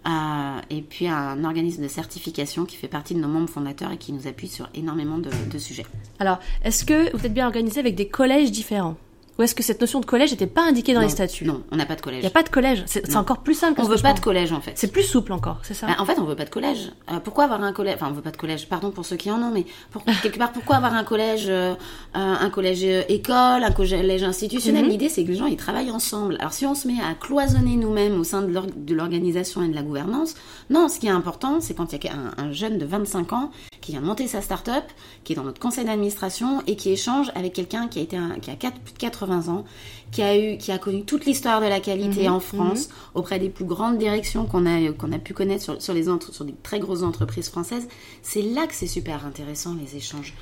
Euh, et puis un organisme de certification qui fait partie de nos membres fondateurs et qui nous appuie sur énormément de, de sujets. Alors, est-ce que vous êtes bien organisé avec des collèges différents? Ou est-ce que cette notion de collège n'était pas indiquée dans Non, les statuts? Non, on n'a pas de collège. Il n'y a pas de collège. C'est encore plus simple. que On ce veut pas de collège en fait. C'est plus souple encore, c'est ça? Bah, en fait, on veut pas de collège. Euh, pourquoi avoir un collège? Enfin, on veut pas de collège. Pardon pour ceux qui en ont, mais pour, quelque part, pourquoi avoir un collège, euh, un un collège euh, école, un collège institutionnel? Mhm. L'idée, c'est que les gens ils travaillent ensemble. Alors, si on se met à cloisonner nous-mêmes au sein de l'or- de l'organisation et de la gouvernance, non. Ce qui est important, c'est quand il y a un, un jeune de 25 ans qui vient monter sa start-up, qui est dans notre conseil d'administration et qui échange avec quelqu'un qui a été un- qui a quatre- plus de 80 ans, qui a eu, qui a connu toute l'histoire de la qualité Mhm, en France auprès des plus grandes directions qu'on a qu'on a pu connaître sur, sur les entre- sur des très grosses entreprises françaises. C'est là que c'est super intéressant les échanges.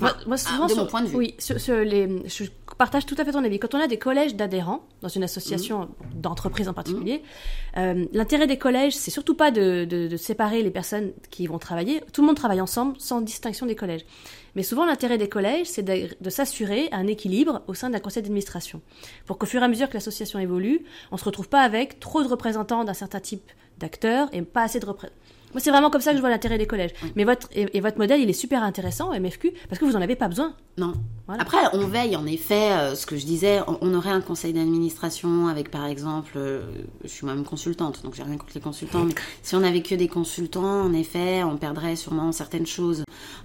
Moi, Enfin, moi, souvent, de sur- mon point de vue. Oui, sur, sur les, je partage tout à fait ton avis. Quand on a des collèges d'adhérents dans une association Mmh. d'entreprise en particulier, euh, l'intérêt des collèges, c'est surtout pas de, de- de séparer les personnes qui vont travailler. Tout le monde travaille ensemble sans distinction des collèges. Mais souvent, l'intérêt des collèges, c'est de, s'assurer un équilibre au sein d'un conseil d'administration. Pour qu'au fur et à mesure que l'association évolue, on se retrouve pas avec trop de représentants d'un certain type d'acteurs et pas assez de représentants. Moi, c'est vraiment comme ça que je vois l'intérêt des collèges. Mais votre, et, et votre modèle, il est super intéressant, MFQ, parce que vous en avez pas besoin. Non. Voilà. Après, on veille en effet, euh, ce que je disais, on, on aurait un conseil d'administration avec par exemple, euh, je suis moi-même consultante, donc j'ai rien contre les consultants, mais si on avait que des consultants, en effet, on perdrait sûrement certaines choses.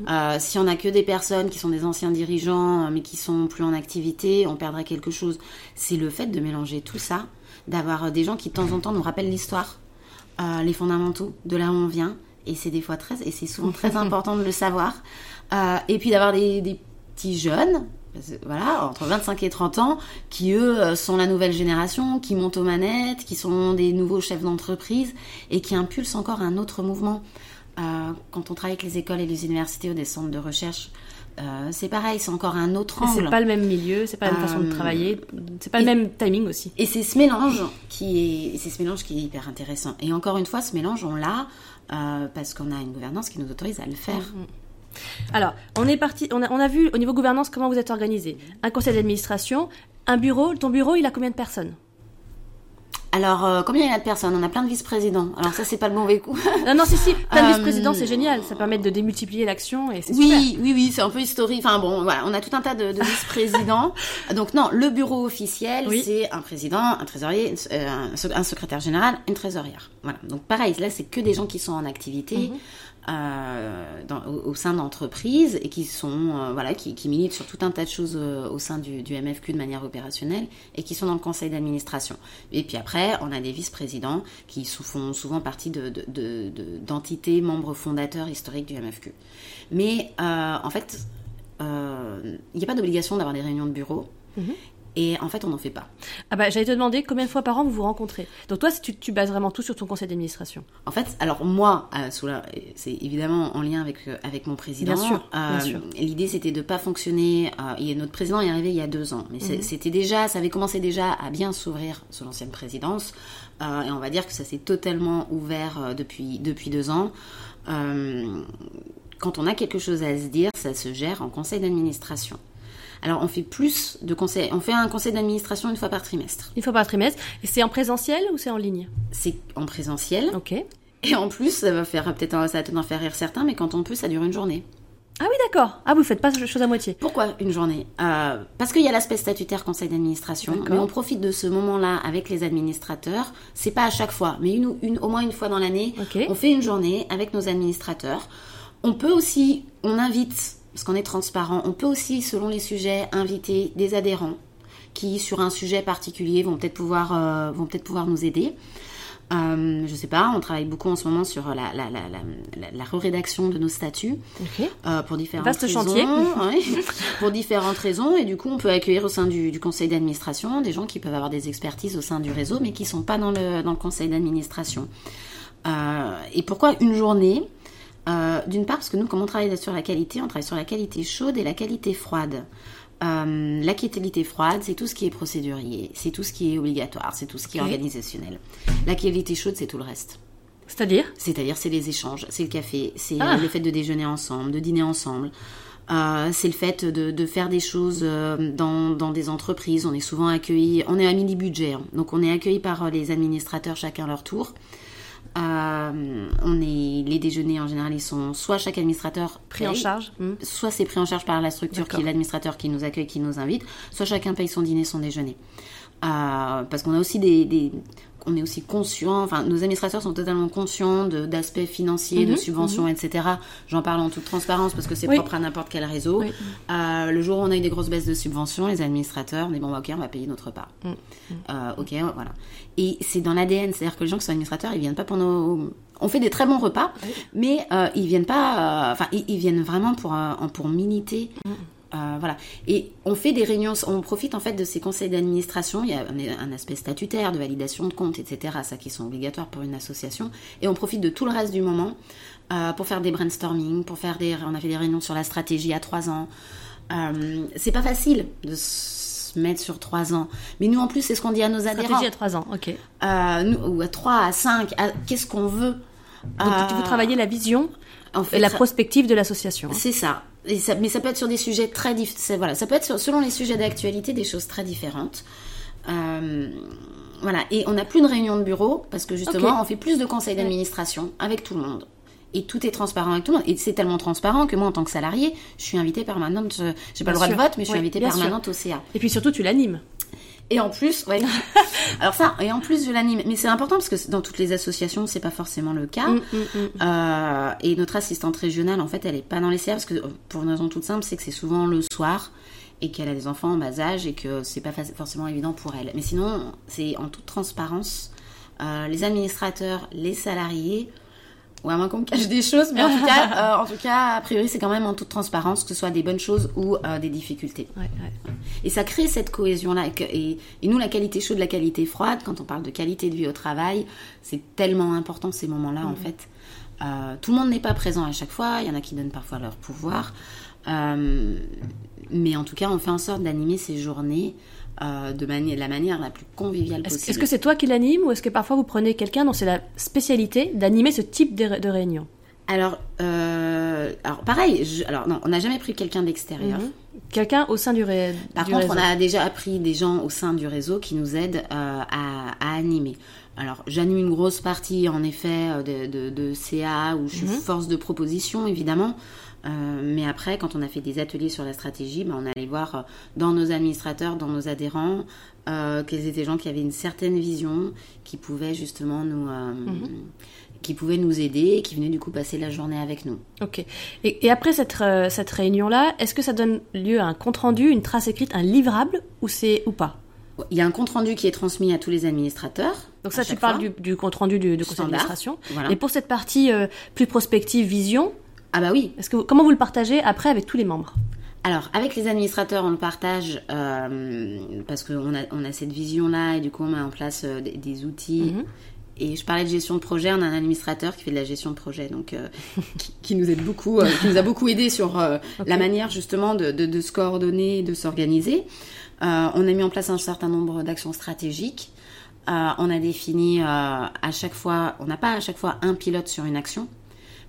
Euh, si on a que des personnes qui sont des anciens dirigeants, mais qui sont plus en activité, on perdrait quelque chose. C'est le fait de mélanger tout ça, d'avoir des gens qui de temps en temps nous rappellent l'histoire, euh, les fondamentaux de là où on vient, et c'est des fois très, et c'est souvent très important de le savoir. Euh, et puis d'avoir des, des petits jeunes, voilà, entre 25 et 30 ans, qui eux euh, sont la nouvelle génération, qui montent aux manettes, qui sont des nouveaux chefs d'entreprise et qui impulsent encore un autre mouvement. Euh, quand on travaille avec les écoles et les universités ou des centres de recherche, euh, c'est pareil, c'est encore un autre angle. C'est pas le même milieu, c'est pas la même façon de Euh, travailler, c'est pas le même timing aussi. Et c'est ce mélange qui est, c'est ce mélange qui est hyper intéressant. Et encore une fois, ce mélange, on l'a euh, parce qu'on a une gouvernance qui nous autorise à le faire. Alors, on est parti, on a, on a vu au niveau gouvernance comment vous êtes organisé. Un conseil d'administration, un bureau. Ton bureau, il a combien de personnes? Alors, euh, combien il y a de personnes? On a plein de vice-présidents. Alors ça, c'est pas le mauvais coup. Non, non, si, si, plein de Euh, vice-présidents, c'est génial. Ça permet de démultiplier l'action et c'est super. Oui, oui, oui, c'est un peu historique. Enfin bon, voilà, on a tout un tas de, de vice-présidents. Donc non, le bureau officiel, Oui. c'est un président, un trésorier, euh, un secrétaire général, une trésorière. Voilà. Donc pareil, là, c'est que des gens qui sont en activité. Mhm. Euh, au, sein d'entreprises et qui sont euh, voilà qui, qui militent sur tout un tas de choses euh, au sein du, du MFQ de manière opérationnelle et qui sont dans le conseil d'administration. Et puis après, on a des vice-présidents qui font souvent partie de, de- de- d'entités membres fondateurs historiques du MFQ. Mais en fait, il n'y a pas d'obligation d'avoir des réunions de bureau. Mhm. Et en fait, on n'en fait pas. Ah bah, j'allais te demander combien de fois par an vous vous rencontrez. Donc toi, tu, tu bases vraiment tout sur ton conseil d'administration. En fait, alors moi, euh, c'est évidemment en lien avec euh, avec mon président. Bien sûr, Euh, sûr. L'idée, c'était de pas fonctionner. euh, et notre président est arrivé il y a deux ans, mais Mhm. c'était déjà, ça avait commencé déjà à bien s'ouvrir sous l'ancienne présidence. Euh, et on va dire que ça s'est totalement ouvert euh, depuis depuis deux ans. Euh, quand on a quelque chose à se dire, ça se gère en conseil d'administration. Alors, on fait plus de conseils. On fait un conseil d'administration une fois par trimestre. Une fois par trimestre. Et c'est en présentiel ou c'est en ligne? C'est en présentiel. Ok. Et en plus, ça va faire peut-être ça va en faire rire certains, mais quand on peut, ça dure une journée. Ah oui, d'accord. Ah, vous faites pas chose à moitié. Pourquoi une journée? Euh, Parce qu'il y a l'aspect statutaire conseil d'administration, mais on profite de ce moment-là avec les administrateurs. C'est pas à chaque fois, mais une, une, au moins une fois dans l'année, on fait une journée avec nos administrateurs. On peut aussi, on invite, parce qu'on est transparent, on peut aussi, selon les sujets, inviter des adhérents qui, sur un sujet particulier, vont peut-être pouvoir, euh, vont peut-être pouvoir nous aider. Euh, je sais pas, on travaille beaucoup en ce moment sur la, la, la, la, la, la rédaction de nos statuts Ok. euh, pour différentes Vaste raisons. chantier. ouais, pour différentes raisons. Et du coup, on peut accueillir au sein du, du conseil d'administration des gens qui peuvent avoir des expertises au sein du réseau, mais qui sont pas dans le, dans le conseil d'administration. Euh, et pourquoi une journée? Euh, D'une part, parce que nous, comme on travaille sur la qualité, on travaille sur la qualité chaude et la qualité froide. Euh, la qualité froide, c'est tout ce qui est procédurier, c'est tout ce qui est obligatoire, c'est tout ce qui est organisationnel. La qualité chaude, c'est tout le reste. C'est-à-dire? C'est-à-dire, c'est les échanges, c'est le café, c'est Ah. le fait de déjeuner ensemble, de dîner ensemble. Euh, c'est le fait de, de faire des choses dans, dans des entreprises. On est souvent accueillis, on est à mini budget, hein. donc on est accueillis par les administrateurs chacun leur tour. Euh, on est les déjeuners en général, ils sont soit chaque administrateur Pris en charge hmm. soit c'est pris en charge par la structure qui est l'administrateur qui nous accueille, qui nous invite, soit chacun paye son dîner, son déjeuner. Euh, parce qu'on a aussi des, des- on est aussi conscient, enfin nos administrateurs sont totalement conscients d'aspects financiers, de Mhm, subventions, etc. J'en parle en toute transparence parce que c'est Oui. propre à n'importe quel réseau. Oui. Euh, le jour où on a eu des grosses baisses de subventions, les administrateurs, on dit bon bah, ok, on va payer notre part. Mm. Euh, ok, voilà. Et c'est dans l'ADN, c'est-à-dire que les gens qui sont administrateurs, ils viennent pas pour nos. On fait des très bons repas, mais euh, ils viennent pas. euh, Enfin, ils, ils viennent vraiment pour euh, pour militer. Euh, voilà. Et on fait des réunions, on profite en fait de ces conseils d'administration. Il y a un, un aspect statutaire, de validation de comptes, etc. Ça qui sont obligatoires pour une association. Et on profite de tout le reste du moment euh, pour faire des brainstorming, pour faire des. On a fait des réunions sur la stratégie à trois ans. Euh, c'est pas facile de se mettre sur trois ans. Mais nous en plus, c'est ce qu'on dit à nos adhérents. Stratégie à 3 ans, ok. Nous, ou à 3, à 5, à- qu'est-ce qu'on veut? Donc vous travaillez la vision fait et la prospective de l'association. C'est ça. Et ça. Mais ça peut être sur des sujets très différents. Voilà, ça peut être sur- selon les sujets d'actualité des choses très différentes. Euh, voilà, et on n'a plus de réunion de bureau parce que justement, on fait plus de conseils d'administration avec tout le monde. Et tout est transparent avec tout le monde. Et c'est tellement transparent que moi, en tant que salarié, je suis invitée permanente. je- J'ai pas Bien le droit sûr. de vote, mais je suis Oui, invitée sûr. permanente au CA. Et puis surtout, tu l'animes. Et en plus, ouais. Alors ça, et en plus, je l'anime. Mais c'est important parce que dans toutes les associations, c'est pas forcément le cas. Mm, mm, mm. Euh, et notre assistante régionale, en fait, elle est pas dans les CA parce que euh, pour une raison toute simple, c'est que c'est souvent le soir et qu'elle a des enfants en bas âge et que c'est pas forcément évident pour elle. Mais sinon, c'est en toute transparence, euh, les administrateurs, les salariés, ou à moins qu'on me cache des choses, mais en tout cas, euh, en tout cas, a priori, c'est quand même en toute transparence, que ce soit des bonnes choses ou euh, des difficultés. Ouais, ouais. Et ça crée cette cohésion-là. Et, et- nous, la qualité chaude, la qualité froide, quand on parle de qualité de vie au travail, c'est tellement important ces moments-là, en fait. Euh, tout le monde n'est pas présent à chaque fois. Il y en a qui donnent parfois leur pouvoir. Mais en tout cas, on fait en sorte d'animer ces journées euh, de mani- la manière la plus conviviale Est-ce possible. est-ce que c'est toi qui l'anime ou est-ce que parfois vous prenez quelqu'un dont c'est la spécialité d'animer ce type de, de réunion? Alors, euh, alors pareil. je- alors non, on n'a jamais pris quelqu'un d'extérieur. Mhm. Quelqu'un au sein du, ré- Par du contre, réseau. on a déjà appris des gens au sein du réseau qui nous aident euh, à, à animer. Alors, j'anime une grosse partie, en effet, de, de, de CA, où je suis force de proposition, évidemment. Euh, mais après, quand on a fait des ateliers sur la stratégie, ben, on allait voir euh, dans nos administrateurs, dans nos adhérents, euh, quels étaient les gens qui avaient une certaine vision, qui pouvaient justement nous, euh, qui pouvaient nous aider et qui venaient du coup passer la journée avec nous. Ok. Et, et après cette, cette réunion-là, est-ce que ça donne lieu à un compte-rendu, une trace écrite, un livrable ou ou pas? Il y a un compte rendu qui est transmis à tous les administrateurs. Donc ça, tu parles fois. du, du compte-rendu du, du conseil d'administration. Voilà. Et pour cette partie euh, plus prospective, vision, Ah bah oui, est-ce que comment vous le partagez après avec tous les membres? Alors, avec les administrateurs, on le partage euh, parce qu'on a, on a cette vision-là et du coup, on met en place euh, des, des outils. Mhm. Et je parlais de gestion de projet, on a un administrateur qui fait de la gestion de projet, donc euh, qui, qui nous aide beaucoup, qui nous a beaucoup aidé sur la manière justement de, de, de se coordonner, et de s'organiser. On a mis en place un certain nombre d'actions stratégiques. On a défini à chaque fois, on n'a pas à chaque fois un pilote sur une action,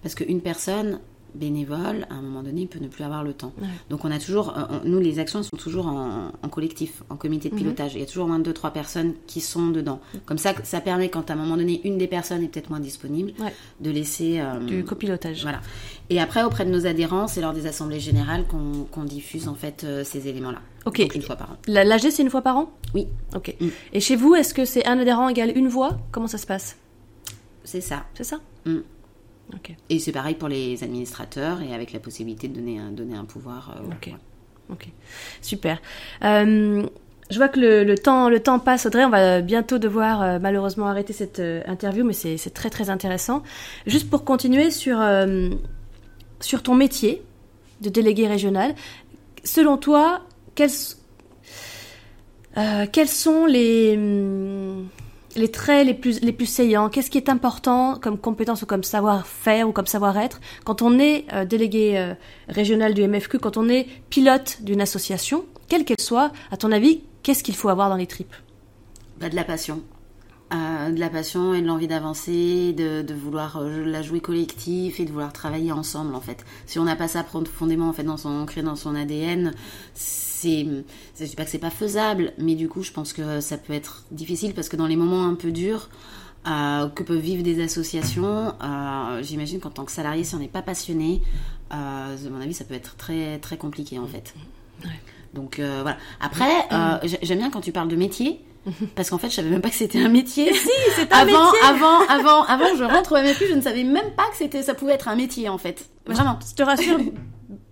parce qu'une personne bénévole, à un moment donné, peut ne plus avoir le temps. Ouais. Donc on a toujours, euh, on- nous les actions elles sont toujours en, en collectif, en comité de pilotage. Il y a toujours moins deux trois personnes qui sont dedans. Comme ça, ça permet quand à un moment donné une des personnes est peut-être moins disponible, Ouais. de laisser euh, du copilotage voilà. Et après auprès de nos adhérents, c'est lors des assemblées générales qu'on diffuse en fait euh, ces éléments-là. Ok. Donc, une fois par an. La- L'AG, c'est une fois par an? Oui, Ok. Mm. Et chez vous, est-ce que c'est un adhérent égale une voix? Comment ça se passe? C'est ça. C'est ça? Mm. Et c'est pareil pour les administrateurs et avec la possibilité de donner un, donner un pouvoir. euh, Ok. ouais. Ok, super. Euh, je vois que le, le temps, le temps passe, Audrey. On va bientôt devoir euh, malheureusement arrêter cette euh, interview, mais c'est très très intéressant. Juste pour continuer sur, sur ton métier de délégué régional, selon toi, quels, quels sont les, hum, les traits les plus, les plus saillants Qu'est-ce qui est important comme compétence ou comme savoir-faire ou comme savoir-être quand on est euh, délégué euh, régional du MFQ, quand on est pilote d'une association, quelle qu'elle soit, à ton avis, qu'est-ce qu'il faut avoir dans les tripes? Bah, de la passion. Euh, de la passion et de l'envie d'avancer, de, vouloir la jouer collectif et de vouloir travailler ensemble en fait. Si on n'a pas ça profondément en fait dans son ancré dans son ADN, c'est je dis pas que c'est pas faisable, mais du coup je pense que ça peut être difficile parce que dans les moments un peu durs, euh, que peuvent vivre des associations. Euh, J'imagine qu'en tant que salarié, si on n'est pas passionné, euh, à mon avis, ça peut être très très compliqué en fait. Ouais. Donc euh, voilà. Après, j'ai- j'aime bien quand tu parles de métier. Parce qu'en fait, je savais même pas que c'était un métier. Si, c'est un avant, métier. avant, avant, avant, je rentre au MFU, je ne savais même pas que c'était, ça pouvait être un métier en fait. Vraiment. Je te rassure.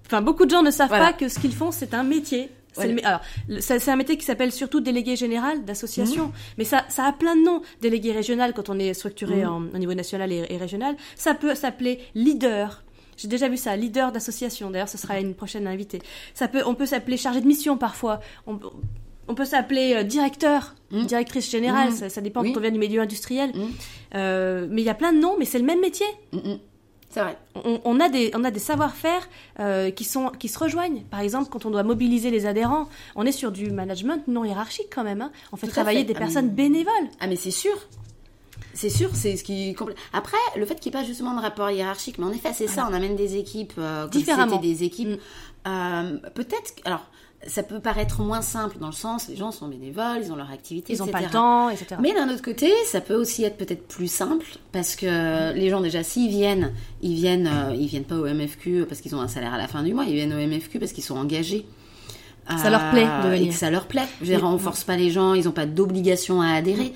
Enfin, beaucoup de gens ne savent Voilà. pas que ce qu'ils font, c'est un métier. C'est Ouais. un métier qui s'appelle surtout délégué général d'association. Mmh. Mais ça, ça a plein de noms. Délégué régional quand on est structuré Mmh. en, au niveau national et, et régional. Ça peut s'appeler leader. J'ai déjà vu ça, leader d'association. D'ailleurs, ce sera une prochaine invitée. Ça peut, on peut s'appeler chargé de mission parfois. On, on peut s'appeler euh, directeur, Mmh. directrice générale. Ça, ça dépend Oui. quand on vient du milieu industriel. Euh, mais il y a plein de noms, mais c'est le même métier. C'est vrai. on, on a des, on a des savoir-faire euh, qui, sont, qui se rejoignent. Par exemple, quand on doit mobiliser les adhérents, on est sur du management non hiérarchique quand même. hein. On fait Tout travailler fait. des Ah, personnes mais- bénévoles. Ah mais c'est sûr. C'est sûr, c'est ce qui Après, le fait qu'il n'y ait pas justement de rapport hiérarchique, mais en effet, c'est ça, on amène des équipes euh, comme Différemment. des équipes. Mm. Euh, Peut-être, alors, ça peut paraître moins simple dans le sens, les gens sont bénévoles, ils ont leur activité, Ils n'ont pas le temps, etc. Mais d'un autre côté, ça peut aussi être peut-être plus simple parce que les gens déjà s'ils viennent, ils viennent, euh, ils viennent pas au MFQ parce qu'ils ont un salaire à la fin du mois, ils viennent au MFQ parce qu'ils sont engagés. Ça leur plaît de Euh, et venir. que ça leur plaît. Je veux dire, on force pas les gens, ils n'ont pas d'obligation à adhérer.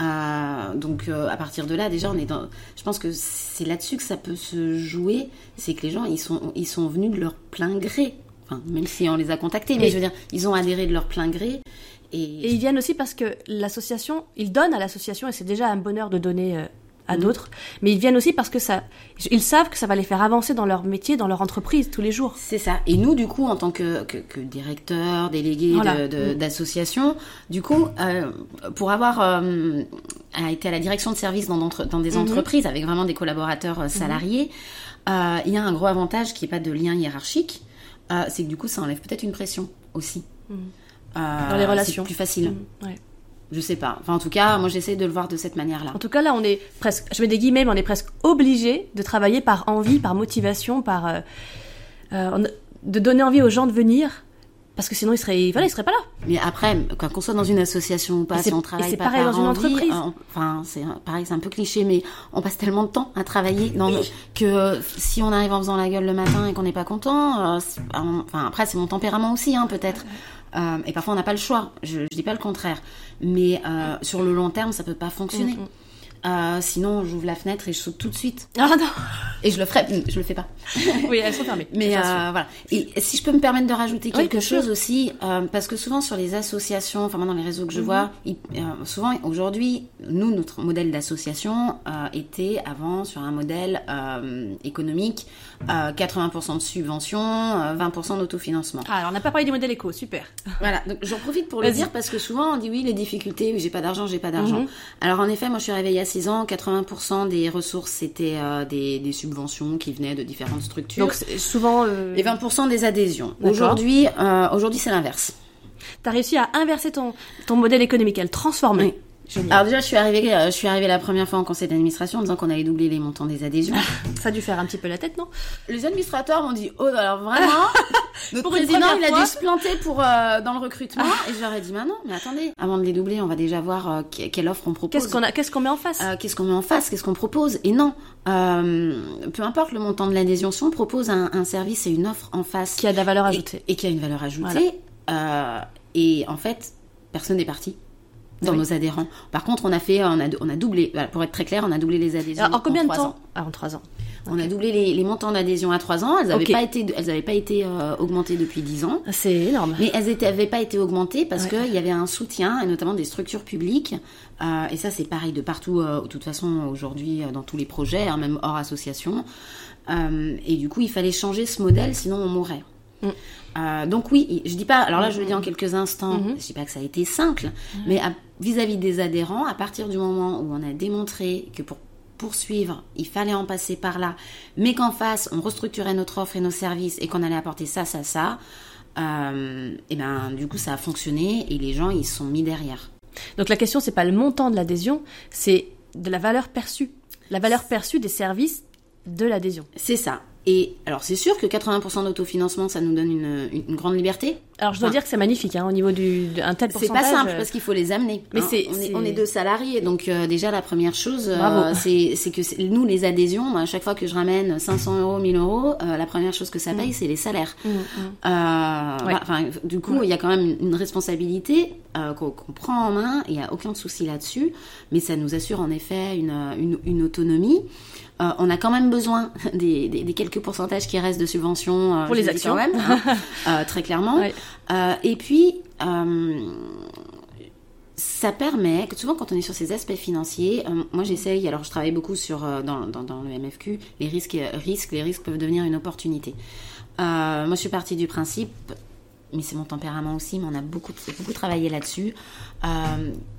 Euh, donc euh, à partir de là, déjà, on est dans. Je pense que c'est là-dessus que ça peut se jouer, c'est que les gens ils sont ils sont venus de leur plein gré. Enfin, même si on les a contactés, mais Et- je veux dire, ils ont adhéré de leur plein gré. Et, Et ils viennent aussi parce que l'association, ils donnent à l'association, et c'est déjà un bonheur de donner euh, à Mhm. d'autres, mais ils viennent aussi parce que ça, ils savent que ça va les faire avancer dans leur métier, dans leur entreprise tous les jours. C'est ça. Et nous, du coup, en tant que, que, que directeur, délégué Voilà. Mm. d'association, du coup, euh, pour avoir euh, été à la direction de service dans, des Mhm. entreprises avec vraiment des collaborateurs salariés, euh, il y a un gros avantage qui n'est pas de lien hiérarchique, euh, c'est que du coup, ça enlève peut-être une pression aussi. Mhm. Euh, Dans les relations. C'est plus facile. Mm, ouais. Je sais pas. Enfin, en tout cas, moi, j'essaie de le voir de cette manière-là. En tout cas, là, on est presque, je mets des guillemets, mais on est presque obligé de travailler par envie, par motivation, par euh, euh, de donner envie aux gens de venir, parce que sinon ils seraient, voilà, ils seraient pas là. Mais après, qu'on soit dans une association ou pas, si on travaille c'est pas pareil par dans une envie, entreprise. euh, on- Enfin, c'est pareil, c'est un peu cliché, mais on passe tellement de temps à travailler dans nos- que euh, si on arrive en faisant la gueule le matin et qu'on n'est pas content, euh, euh, enfin après c'est mon tempérament aussi, hein, peut-être. Euh, et parfois on n'a pas le choix. Je, je dis pas le contraire, mais sur le long terme, ça peut pas fonctionner. Mm, Euh, sinon, j'ouvre la fenêtre et je saute tout de suite. Ah non. Et je le ferai, je le fais pas. oui, elles sont fermées. Mais euh, voilà. Et si je peux me permettre de rajouter quelque chose sûr. aussi, euh, parce que souvent sur les associations, enfin moi dans les réseaux que je Mhm. vois, ils- euh, souvent aujourd'hui, nous notre modèle d'association euh, était avant sur un modèle euh, économique, euh, 80% de subventions, euh, 20% d'autofinancement. Ah, alors on n'a pas parlé du modèle éco, super. Voilà, donc j'en profite pour le dire parce que souvent on dit oui les difficultés, oui j'ai pas d'argent, j'ai pas d'argent. Mhm. Alors en effet, moi je suis arrivée il y a 6 ans, 80% des ressources c'était euh, des, des subventions qui venaient de différentes structures. Donc souvent, euh, Et 20% des adhésions. Aujourd'hui, euh, aujourd'hui c'est l'inverse. t'as réussi à inverser ton ton modèle économique, à le transformer. Oui. Alors déjà, je suis arrivée, euh, je suis arrivée la première fois en conseil d'administration en disant qu'on allait doubler les montants des adhésions. Ça a dû faire un petit peu la tête, non? Les administrateurs m'ont dit, oh alors vraiment, notre Pour président il a dû se planter pour euh, dans le recrutement. Et je leur ai dit, mais non, mais attendez, avant de les doubler, on va déjà voir euh, que- quelle offre on propose. Qu'est-ce qu'on a, qu'est-ce qu'on met en face? Euh, qu'est-ce qu'on met en face, qu'est-ce qu'on propose? Et non, peu importe le montant de l'adhésion, si on propose un, un service et une offre en face Qui a de la valeur ajoutée. et, qui a une valeur ajoutée, et en fait, personne n'est parti dans Oui. nos adhérents. Par contre, on a fait, on a, on a doublé, pour être très clair, on a doublé les adhésions. Alors, en combien de trois temps. Ah, en trois ans. On a doublé les, les montants d'adhésion à 3 ans. Elles n'avaient pas été, elles avaient pas été euh, augmentées depuis 10 ans. C'est énorme. Mais elles n'avaient pas été augmentées parce Ouais. qu'il y avait un soutien, et notamment des structures publiques. Euh, et ça, c'est pareil de partout, euh, de toute façon, aujourd'hui, dans tous les projets, hein, même hors association. Et du coup, il fallait changer ce modèle, sinon on mourrait. Mm. Euh, donc oui, je dis pas, alors là je le dis en quelques instants, Mhm. je dis pas que ça a été simple, mais à- vis-à-vis des adhérents, à partir du moment où on a démontré que pour poursuivre, il fallait en passer par là, mais qu'en face, on restructurait notre offre et nos services et qu'on allait apporter ça, ça, ça, euh, et ben du coup ça a fonctionné et les gens ils se sont mis derrière. Donc la question, c'est pas le montant de l'adhésion, c'est de la valeur perçue. La valeur perçue des services de l'adhésion. C'est ça. Et alors c'est sûr que 80% d'autofinancement, ça nous donne une, une grande liberté. Alors je dois Enfin, dire que c'est magnifique hein, au niveau du d'un tel C'est pourcentage. pas simple euh, parce qu'il faut les amener. Mais hein. c'est- on, est, c'est- on est deux salariés, donc euh, déjà la première chose, euh, c'est c'est que c'est- nous les adhésions, à chaque fois que je ramène 500 euros, 1000 euros, euh, la première chose que ça paye, c'est les salaires. mm, mm. Du coup, il y a quand même une, responsabilité qu'on prend en main. Il n'y a aucun souci là-dessus, mais ça nous assure en effet une autonomie. Euh, on a quand même besoin des, des, des quelques pourcentages qui restent de subventions euh, Pour les actions. quand même, hein, euh, très clairement. Ouais. Et puis, ça permet, que souvent quand on est sur ces aspects financiers, euh, moi j'essaye, alors je travaille beaucoup sur, euh, dans, dans, dans le MFQ, les risques, risques, les risques peuvent devenir une opportunité. Euh, moi je suis partie du principe, mais c'est mon tempérament aussi, mais on a beaucoup, beaucoup travaillé là-dessus.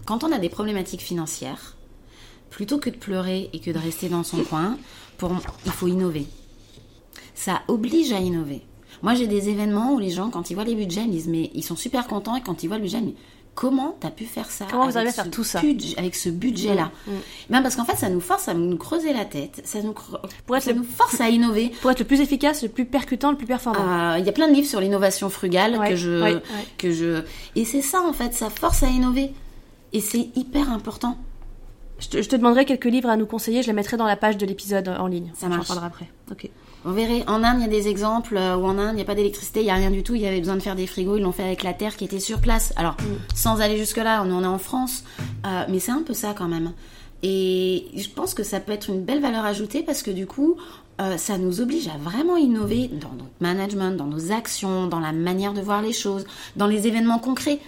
Quand on a des problématiques financières, plutôt que de pleurer et que de rester dans son coin, pour, il faut innover. Ça oblige à innover. Moi, j'ai des événements où les gens, quand ils voient les budgets, ils me disent, mais ils sont super contents et quand ils voient le budget, mais comment t'as pu faire ça Comment vous à faire tout ça budget- Avec ce budget-là. Mm, mm. Ben, parce qu'en fait, ça nous force à nous creuser la tête, ça nous, cre- Pour être ça le- nous force à innover. Pour être le plus efficace, le plus percutant, le plus performant. Euh, Il y a plein de livres sur l'innovation frugale Ouais, que je ouais, ouais. que je et c'est ça en fait, ça force à innover et c'est hyper important. Je, te, je te demanderai quelques livres à nous conseiller, je les mettrai dans la page de l'épisode en ligne. Ça marche. parlerai après. Ok. Vous verrez, en Inde, il y a des exemples euh, où en Inde, il n'y a pas d'électricité, il n'y a rien du tout, il y avait besoin de faire des frigos, ils l'ont fait avec la terre qui était sur place. Alors, sans aller jusque-là, on en est en France, euh, mais c'est un peu ça quand même. Et je pense que ça peut être une belle valeur ajoutée parce que du coup, euh, ça nous oblige à vraiment innover dans notre management, dans nos actions, dans la manière de voir les choses, dans les événements concrets.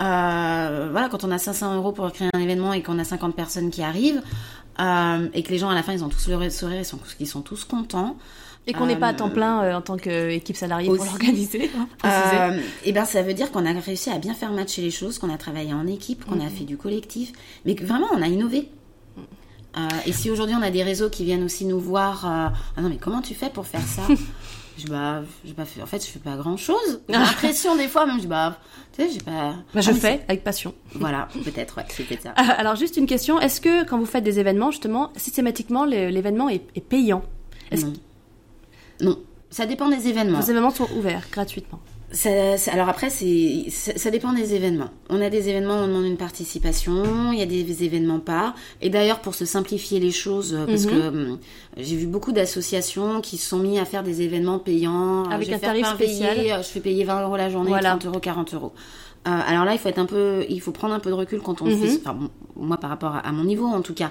Euh, voilà, quand on a 500 euros pour créer un événement et qu'on a 50 personnes qui arrivent, euh, et que les gens à la fin ils ont tous le sourire, ils sont, ils sont tous contents. Et qu'on n'est pas à temps Euh, plein en tant qu'équipe salariée pour aussi. l'organiser. hein, préciser. Euh, et ben ça veut dire qu'on a réussi à bien faire matcher les choses, qu'on a travaillé en équipe, qu'on a fait du collectif, mais que vraiment on a innové. Euh, et si aujourd'hui on a des réseaux qui viennent aussi nous voir, euh, ah non mais comment tu fais pour faire ça? Je j'ai pas fait. En fait, je fais pas grand chose. J'ai l'impression des fois même, je bah, tu sais, j'ai pas. Bah, je Ah, fais avec passion. Voilà, peut-être, ouais, peut-être ça. Ah, Alors juste une question, est-ce que quand vous faites des événements, justement, systématiquement, l'événement est, est payant? Non. non, ça dépend des événements. vos événements sont ouverts gratuitement Ça- ça- alors après, c'est, ça, ça dépend des événements. On a des événements où on demande une participation, il y a des événements pas. Et d'ailleurs, pour se simplifier les choses, euh, parce Mhm. que hum, j'ai vu beaucoup d'associations qui se sont mis à faire des événements payants. Euh, Avec je vais un tarif payer, spécial. euh, je fais payer 20 euros la journée, Voilà. 30 euros, 40 euros. Euh, alors là, il faut être un peu, il faut prendre un peu de recul quand on Mhm. fait, enfin, moi par rapport à, à mon niveau en tout cas,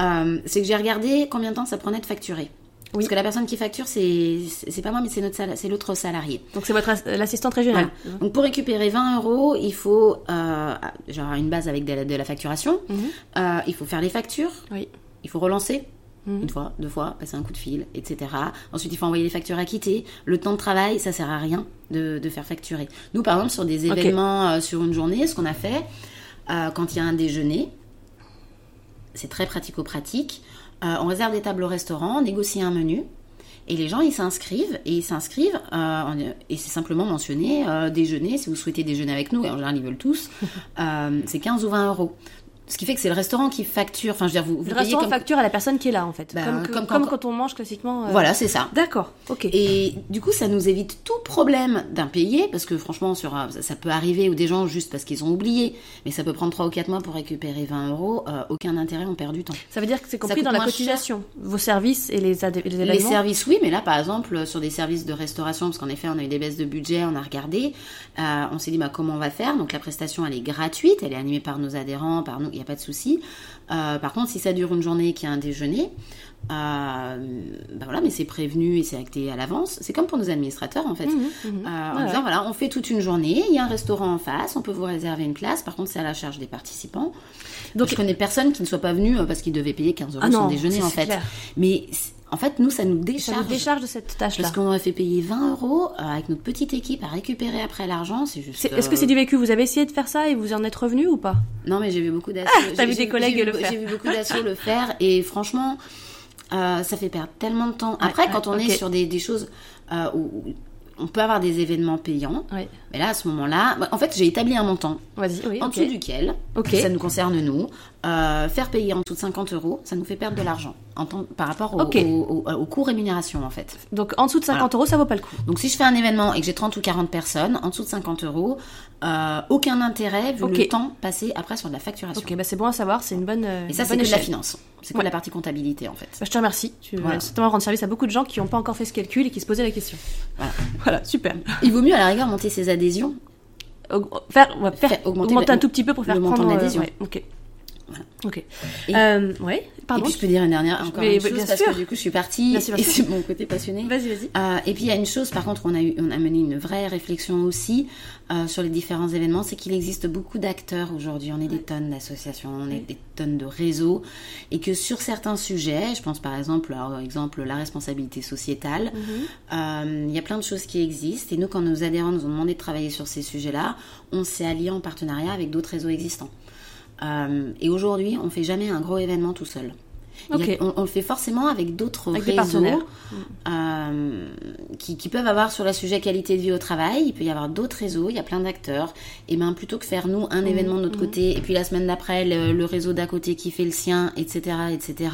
Euh, c'est que j'ai regardé combien de temps ça prenait de facturer. Oui. Parce que la personne qui facture, c'est c'est pas moi, mais c'est notre c'est l'autre salarié. Donc c'est votre as- l'assistante régionale. Voilà. Donc pour récupérer 20 euros, il faut euh, genre une base avec de la, de la facturation. Mhm. Euh, il faut faire les factures. Oui. Il faut relancer Mhm. une fois, deux fois, passer un coup de fil, etc. Ensuite, il faut envoyer les factures à quitter. Le temps de travail, ça sert à rien de, de faire facturer. Nous, par exemple, sur des événements euh, sur une journée, ce qu'on a fait, euh, quand il y a un déjeuner, c'est très pratico-pratique. Euh, on réserve des tables au restaurant, on négocie un menu. Et les gens, ils s'inscrivent, et ils s'inscrivent, euh, et c'est simplement mentionné, euh, déjeuner, si vous souhaitez déjeuner avec nous, et en général, ils veulent tous, c'est 15 ou 20 euros. Ce qui fait que c'est le restaurant qui facture, enfin, je veux dire, vous, vous Le payez restaurant comme... facture à la personne qui est là en fait. Bah, comme, que- comme comme quand- on mange classiquement. euh, Voilà, c'est ça. D'accord. Ok. Et du coup, ça nous évite tout problème d'impayé, parce que franchement, sur, un- ça, peut arriver, ou des gens juste parce qu'ils ont oublié, mais ça peut prendre 3 ou 4 mois pour récupérer 20 euros, euh, aucun intérêt, on perd du temps. Ça veut dire que c'est compris dans la cotisation. Vos services et les, les services, oui, mais là, par exemple, sur des services de restauration, parce qu'en effet, on a eu des baisses de budget, on a regardé, euh, on s'est dit, bah, comment on va faire? Donc, la prestation, elle est gratuite, elle est animée par nos adhérents, par nous, n'y a pas de souci. Euh, par contre, si ça dure une journée et qu'il y a un déjeuner, euh, bah voilà, mais c'est prévenu et c'est acté à l'avance. C'est comme pour nos administrateurs, en fait. Mhm, mhm. Euh, en Ouais, disant, voilà, on fait toute une journée, il y a un restaurant en face, on peut vous réserver une place, par contre, c'est à la charge des participants. Donc, je connais personne qui ne soit pas venu parce qu'il devait payer 15 euros Ah son déjeuner, en fait. clair. Mais en fait, nous, ça nous Ça décharge. nous décharge de cette tâche-là. Parce qu'on aurait fait payer 20 euros euh, avec notre petite équipe à récupérer après l'argent, c'est juste. Est-ce que c'est du vécu? Vous avez essayé de faire ça et vous en êtes revenu ou pas? Non, mais j'ai vu beaucoup d'assos. t'as j'ai- vu des collègues le faire. J'ai vu beaucoup d'assos le faire et franchement, euh, ça fait perdre tellement de temps. Après, ouais, quand on est sur des, des choses euh, où on peut avoir des événements payants, Oui. Et là, à ce moment-là, bah, en fait, j'ai établi un montant. Oui, en dessous duquel, ça nous concerne nous, euh, faire payer en dessous de 50 euros, ça nous fait perdre de l'argent par rapport au, Ok. au, au- au coût rémunération en fait. Donc en dessous de 50 euros, ça vaut pas le coup. Donc si je fais un événement et que j'ai 30 ou 40 personnes, en dessous de 50 euros, euh, aucun intérêt vu Ok. le temps passé après sur de la facturation. Ok, bah c'est bon à savoir, c'est une bonne. euh, Et ça, c'est que de la finance. C'est que Ouais. la partie comptabilité en fait. Bah, je te remercie. Tu Voilà. vas certainement rendre service à beaucoup de gens qui n'ont pas encore fait ce calcul et qui se posaient la question. Voilà. Voilà, super. Il vaut mieux à la rigueur monter ses adhésions. Faire, on va faire, Faire augmenter, augmenter un tout petit peu pour faire le montant prendre, de euh, ouais, ok. Voilà. Ok. Et- Euh, ouais, pardon. et puis je peux dire une dernière, encore Mais- une chose, parce sûr. que du coup je suis partie Bien sûr, bien et sûr. c'est mon côté passionné. Vas-y, vas-y. Euh, et puis il y a une chose, par contre, on a, eu, on a mené une vraie réflexion aussi euh, sur les différents événements, c'est qu'il existe beaucoup d'acteurs aujourd'hui. On est des tonnes d'associations, on est des tonnes de réseaux, et que sur certains sujets, je pense par exemple, par exemple la responsabilité sociétale, euh, il y a plein de choses qui existent. Et nous, quand nos adhérents nous ont demandé de travailler sur ces sujets-là, on s'est allié en partenariat avec d'autres réseaux existants. Euh, et aujourd'hui, on fait jamais un gros événement tout seul. A- on, on le fait forcément avec d'autres réseaux euh, qui, qui peuvent avoir sur le sujet qualité de vie au travail. Il peut y avoir d'autres réseaux, il y a plein d'acteurs. Et bien plutôt que faire nous un événement de notre côté et puis la semaine d'après le, le réseau d'à côté qui fait le sien, etc., etc.,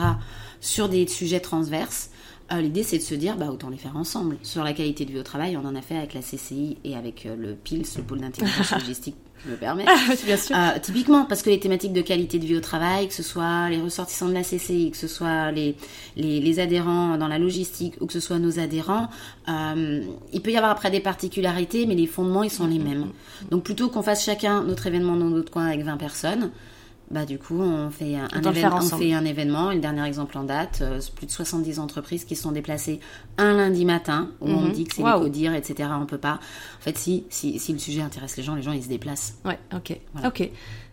sur des sujets transverses. euh, L'idée, c'est de se dire, bah, autant les faire ensemble. Sur la qualité de vie au travail, on en a fait avec la CCI et avec euh, le PILS, le pôle d'intelligence logistique, je me permets. Ah, bien sûr. Euh, typiquement, parce que les thématiques de qualité de vie au travail, que ce soit les ressortissants de la CCI, que ce soit les, les, les adhérents dans la logistique ou que ce soit nos adhérents, euh, il peut y avoir après des particularités, mais les fondements, ils sont les mêmes. Donc plutôt qu'on fasse chacun notre événement dans notre coin avec 20 personnes, bah du coup on fait un, événement, on fait un événement. Et le dernier exemple en date, euh, plus de 70 entreprises qui se sont déplacées un lundi matin où on Mhm. dit que c'est Waouh. l'éco-dire, etc. On peut pas. En fait, si, si, si le sujet intéresse les gens, les gens ils se déplacent. Ouais, ok. Voilà. Ok.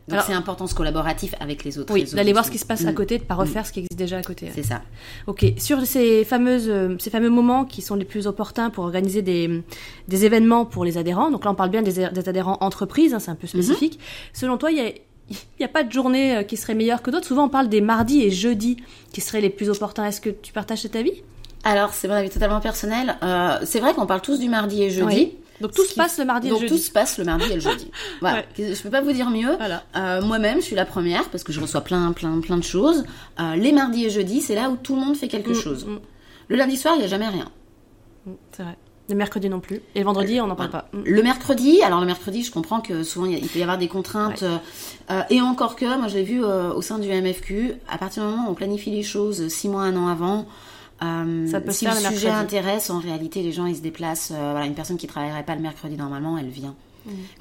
Donc c'est important ce collaboratif avec les autres Oui, d'aller voir ce qui se passe à Mm. côté, de pas refaire ce qui existe déjà à côté. C'est ça. Ok, sur ces fameuses, euh, ces fameux moments qui sont les plus opportuns pour organiser des, des événements pour les adhérents. Donc là, on parle bien des, des adhérents entreprises, hein, c'est un peu spécifique. Selon toi, il y a, il n'y a pas de journée euh, qui serait meilleure que d'autres. Souvent, on parle des mardis et jeudis qui seraient les plus opportuns. Est-ce que tu partages cet avis? Alors c'est mon avis totalement personnel. Euh, c'est vrai qu'on parle tous du mardi et jeudi. Oui. Donc tout se passe le mardi et Donc le tout jeudi. se passe le mardi et le jeudi. Voilà. Je peux pas vous dire mieux. Voilà. Euh, Moi-même, je suis la première parce que je reçois plein, plein, plein de choses. Euh, les mardis et jeudis, c'est là où tout le monde fait quelque Mm, chose. mm, Le lundi soir, il y a jamais rien. mm, c'est vrai. Le mercredi non plus. Et le vendredi, on n'en parle Voilà. pas. Mm. Le mercredi, alors le mercredi, je comprends que souvent il peut y avoir des contraintes. euh, euh, et encore que, moi je l'ai vu euh, au sein du MFQ, à partir du moment où on planifie les choses six mois, un an avant, euh, Ça peut se si le le sujet mercredi. intéresse, en réalité les gens ils se déplacent. voilà, une personne qui travaillerait pas le mercredi normalement, elle vient.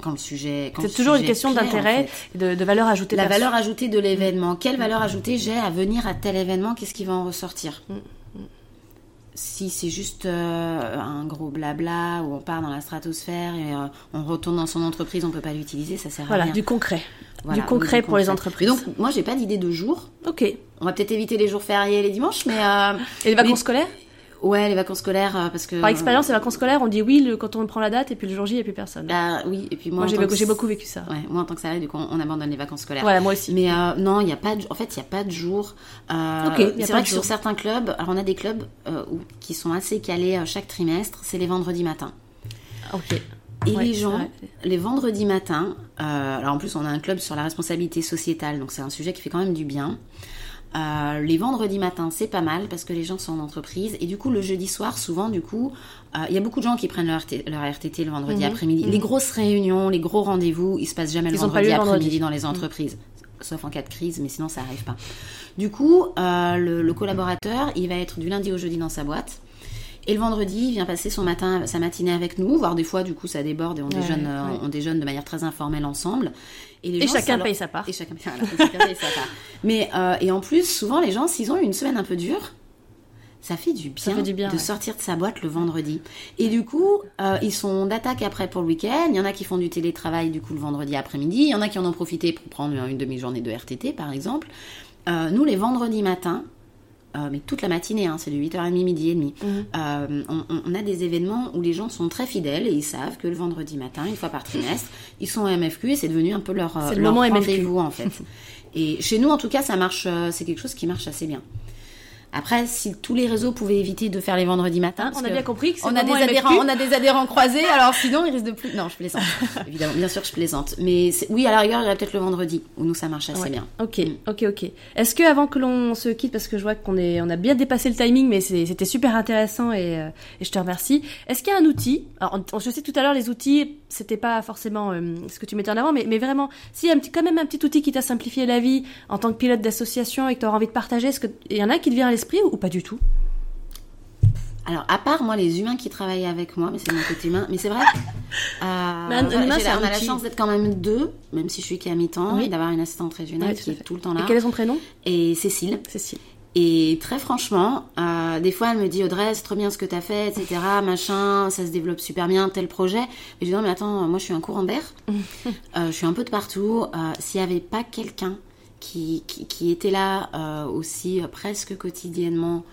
Quand le sujet. quand Mm. C'est toujours une question en d'intérêt, fait. et de, de valeur ajoutée. La perso. valeur ajoutée de l'événement. Quelle valeur ajoutée j'ai à venir à tel événement? Qu'est-ce qui va en ressortir? Mm, Si c'est juste euh, un gros blabla où on part dans la stratosphère et euh, on retourne dans son entreprise, on peut pas l'utiliser, ça sert à Voilà, rien. du concret. Voilà, du concret oui, pour les entreprises. Et donc, moi, j'ai pas d'idée de jour. Ok. Et On va peut-être éviter les jours fériés et les dimanches, mais euh, les vacances Mais- scolaires? Ouais, les vacances scolaires, euh, parce que Par expérience, les vacances scolaires, on dit oui le- quand on prend la date et puis le jour J, il n'y a plus personne. Bah, oui, et puis moi, moi, j'ai beaucoup, vécu ça. Ouais, moi en tant que salarié, du coup, on, on abandonne les vacances scolaires. Voilà, moi aussi. Mais euh, non, il n'y a pas de, en fait, il n'y a pas de jour. Euh, y c'est vrai que jour. sur certains clubs, alors on a des clubs euh, où- qui sont assez calés euh, chaque trimestre, c'est les vendredis matins. Ok. Et Ouais, les gens, les vendredis matins, euh, alors en plus on a un club sur la responsabilité sociétale, donc c'est un sujet qui fait quand même du bien. Euh, les vendredis matins, c'est pas mal parce que les gens sont en entreprise et du coup le jeudi soir, souvent du coup, euh, il y a beaucoup de gens qui prennent leur, leur RTT le vendredi Mhm, après-midi. mhm. Les grosses réunions, les gros rendez-vous, ils se passent jamais le Ils vendredi le vendredi. après-midi dans les entreprises, sauf en cas de crise, mais sinon ça arrive pas. Du coup, euh, le, le collaborateur, il va être du lundi au jeudi dans sa boîte. Et le vendredi, il vient passer son matin, sa matinée avec nous, voire des fois, du coup, ça déborde et on, Ouais, déjeune, ouais. on déjeune de manière très informelle ensemble. Les Et gens, chacun leur- paye sa part. Et chacun, voilà, et chacun paye sa part. Mais, euh, et en plus, souvent, les gens, s'ils ont eu une semaine un peu dure, ça fait du bien, fait du bien, de ouais. sortir de sa boîte le vendredi. Et du coup, euh, ils sont d'attaque après pour le week-end. Il y en a qui font du télétravail, du coup, le vendredi après-midi. Il y en a qui en ont profité pour prendre une demi-journée de RTT, par exemple. Euh, nous, les vendredis matins, euh, mais toute la matinée, hein, c'est de 8h30, midi et demi. Mhm. Euh, on, a des événements où les gens sont très fidèles et ils savent que le vendredi matin, une fois par trimestre, ils sont au MFQ et c'est devenu un peu leur, euh, le leur moment MFQ. rendez-vous en fait. Et chez nous, en tout cas, ça marche, euh, c'est quelque chose qui marche assez bien. Après, si tous les réseaux pouvaient éviter de faire les vendredis matins, Hein, on a bien compris que on a des adhérents, on a des adhérents croisés, alors sinon ils risquent de plus. Non, je plaisante. Évidemment, bien sûr, je plaisante. Mais oui, à la rigueur, il y aurait peut-être le vendredi où nous ça marche assez Ouais. bien. Ok, ok, ok. Est-ce que avant que l'on se quitte, parce que je vois qu'on est, on a bien dépassé le timing, mais c'était super intéressant et, euh, et je te remercie. Est-ce qu'il y a un outil Alors, on- je sais tout à l'heure les outils, c'était pas forcément euh, ce que tu mettais en avant, mais, mais vraiment, si y a un petit, quand même un petit outil qui t'a simplifié la vie en tant que pilote d'association et que tu auras envie de partager, est-ce que il y en a qui te vient à l'esprit ou, ou pas du tout? Alors, à part moi, les humains qui travaillent avec moi, mais c'est mon côté humain, mais c'est vrai. euh, voilà, humain, on a la chance d'être quand même deux, même si je suis qu'à mi-temps, Oui. et d'avoir une assistante régionale Ouais, qui est fait. tout le temps là. Et quel est son prénom? Et Cécile. Cécile. Et très franchement, euh, des fois, elle me dit Audrey, c'est trop bien ce que t'as fait, etc. Machin, ça se développe super bien, tel projet. Et je dis non, mais attends, moi, je suis un courant d'air. Euh, je suis un peu de partout. Euh, S'il n'y avait pas quelqu'un qui, qui, qui était là aussi presque quotidiennement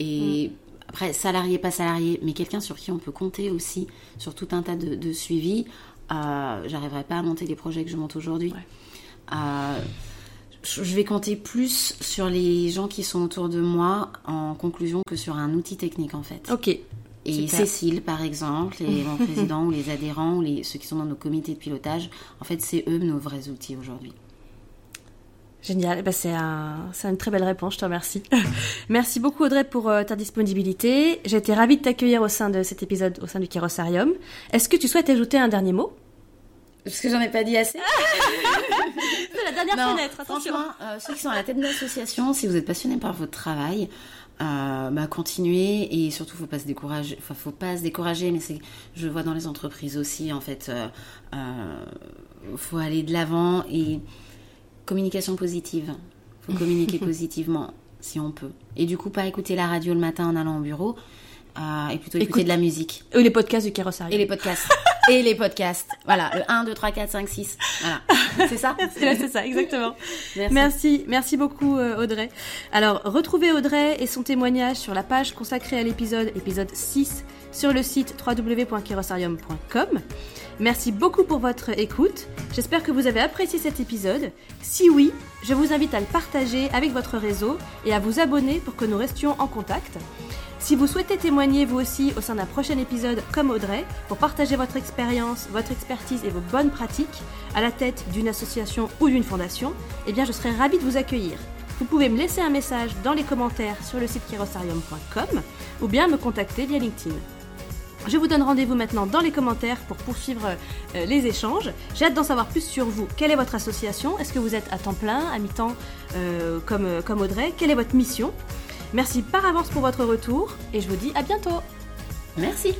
et après salarié pas salarié mais quelqu'un sur qui on peut compter aussi sur tout un tas de, de suivi euh, j'arriverais pas à monter les projets que je monte aujourd'hui je vais compter plus sur les gens qui sont autour de moi en conclusion que sur un outil technique en fait Ok. et super. Cécile, par exemple, et mon président, ou les adhérents, ou les, ceux qui sont dans nos comités de pilotage, en fait, c'est eux nos vrais outils aujourd'hui. Génial, Eh ben, c'est un, une très belle réponse, je te remercie. Merci beaucoup Audrey pour euh, ta disponibilité. J'ai été ravie de t'accueillir au sein de cet épisode, au sein du Kérosarium. Est-ce que tu souhaites ajouter un dernier mot? Parce que j'en ai pas dit assez. C'est la dernière Non, franchement, euh, ceux qui sont à la tête de l'association, si vous êtes passionné par votre travail, euh, bah, continuez et surtout faut pas se décourager. Enfin, faut pas se décourager, mais c'est, je vois dans les entreprises aussi en fait. Euh, euh, faut aller de l'avant et communication positive. Faut communiquer positivement si on peut. Et du coup, pas écouter la radio le matin en allant au bureau. Euh, et plutôt écouter Écoute- de la musique. Ou les podcasts du Kérosarium. Et les podcasts. et les podcasts. Voilà, le 1, 2, 3, 4, 5, 6. Voilà. C'est ça c'est ça, exactement. Merci. Merci, merci beaucoup euh, Audrey. Alors, retrouvez Audrey et son témoignage sur la page consacrée à l'épisode, épisode 6, sur le site www.kerosarium.com. Merci beaucoup pour votre écoute. J'espère que vous avez apprécié cet épisode. Si oui, je vous invite à le partager avec votre réseau et à vous abonner pour que nous restions en contact. Si vous souhaitez témoigner vous aussi au sein d'un prochain épisode comme Audrey, pour partager votre expérience, votre expertise et vos bonnes pratiques à la tête d'une association ou d'une fondation, eh bien je serai ravie de vous accueillir. Vous pouvez me laisser un message dans les commentaires sur le site kerosarium.com ou bien me contacter via LinkedIn. Je vous donne rendez-vous maintenant dans les commentaires pour poursuivre euh, les échanges. J'ai hâte d'en savoir plus sur vous. Quelle est votre association? Est-ce que vous êtes à temps plein, à mi-temps euh, euh, comme Audrey? Quelle est votre mission? Merci par avance pour votre retour et je vous dis à bientôt Merci.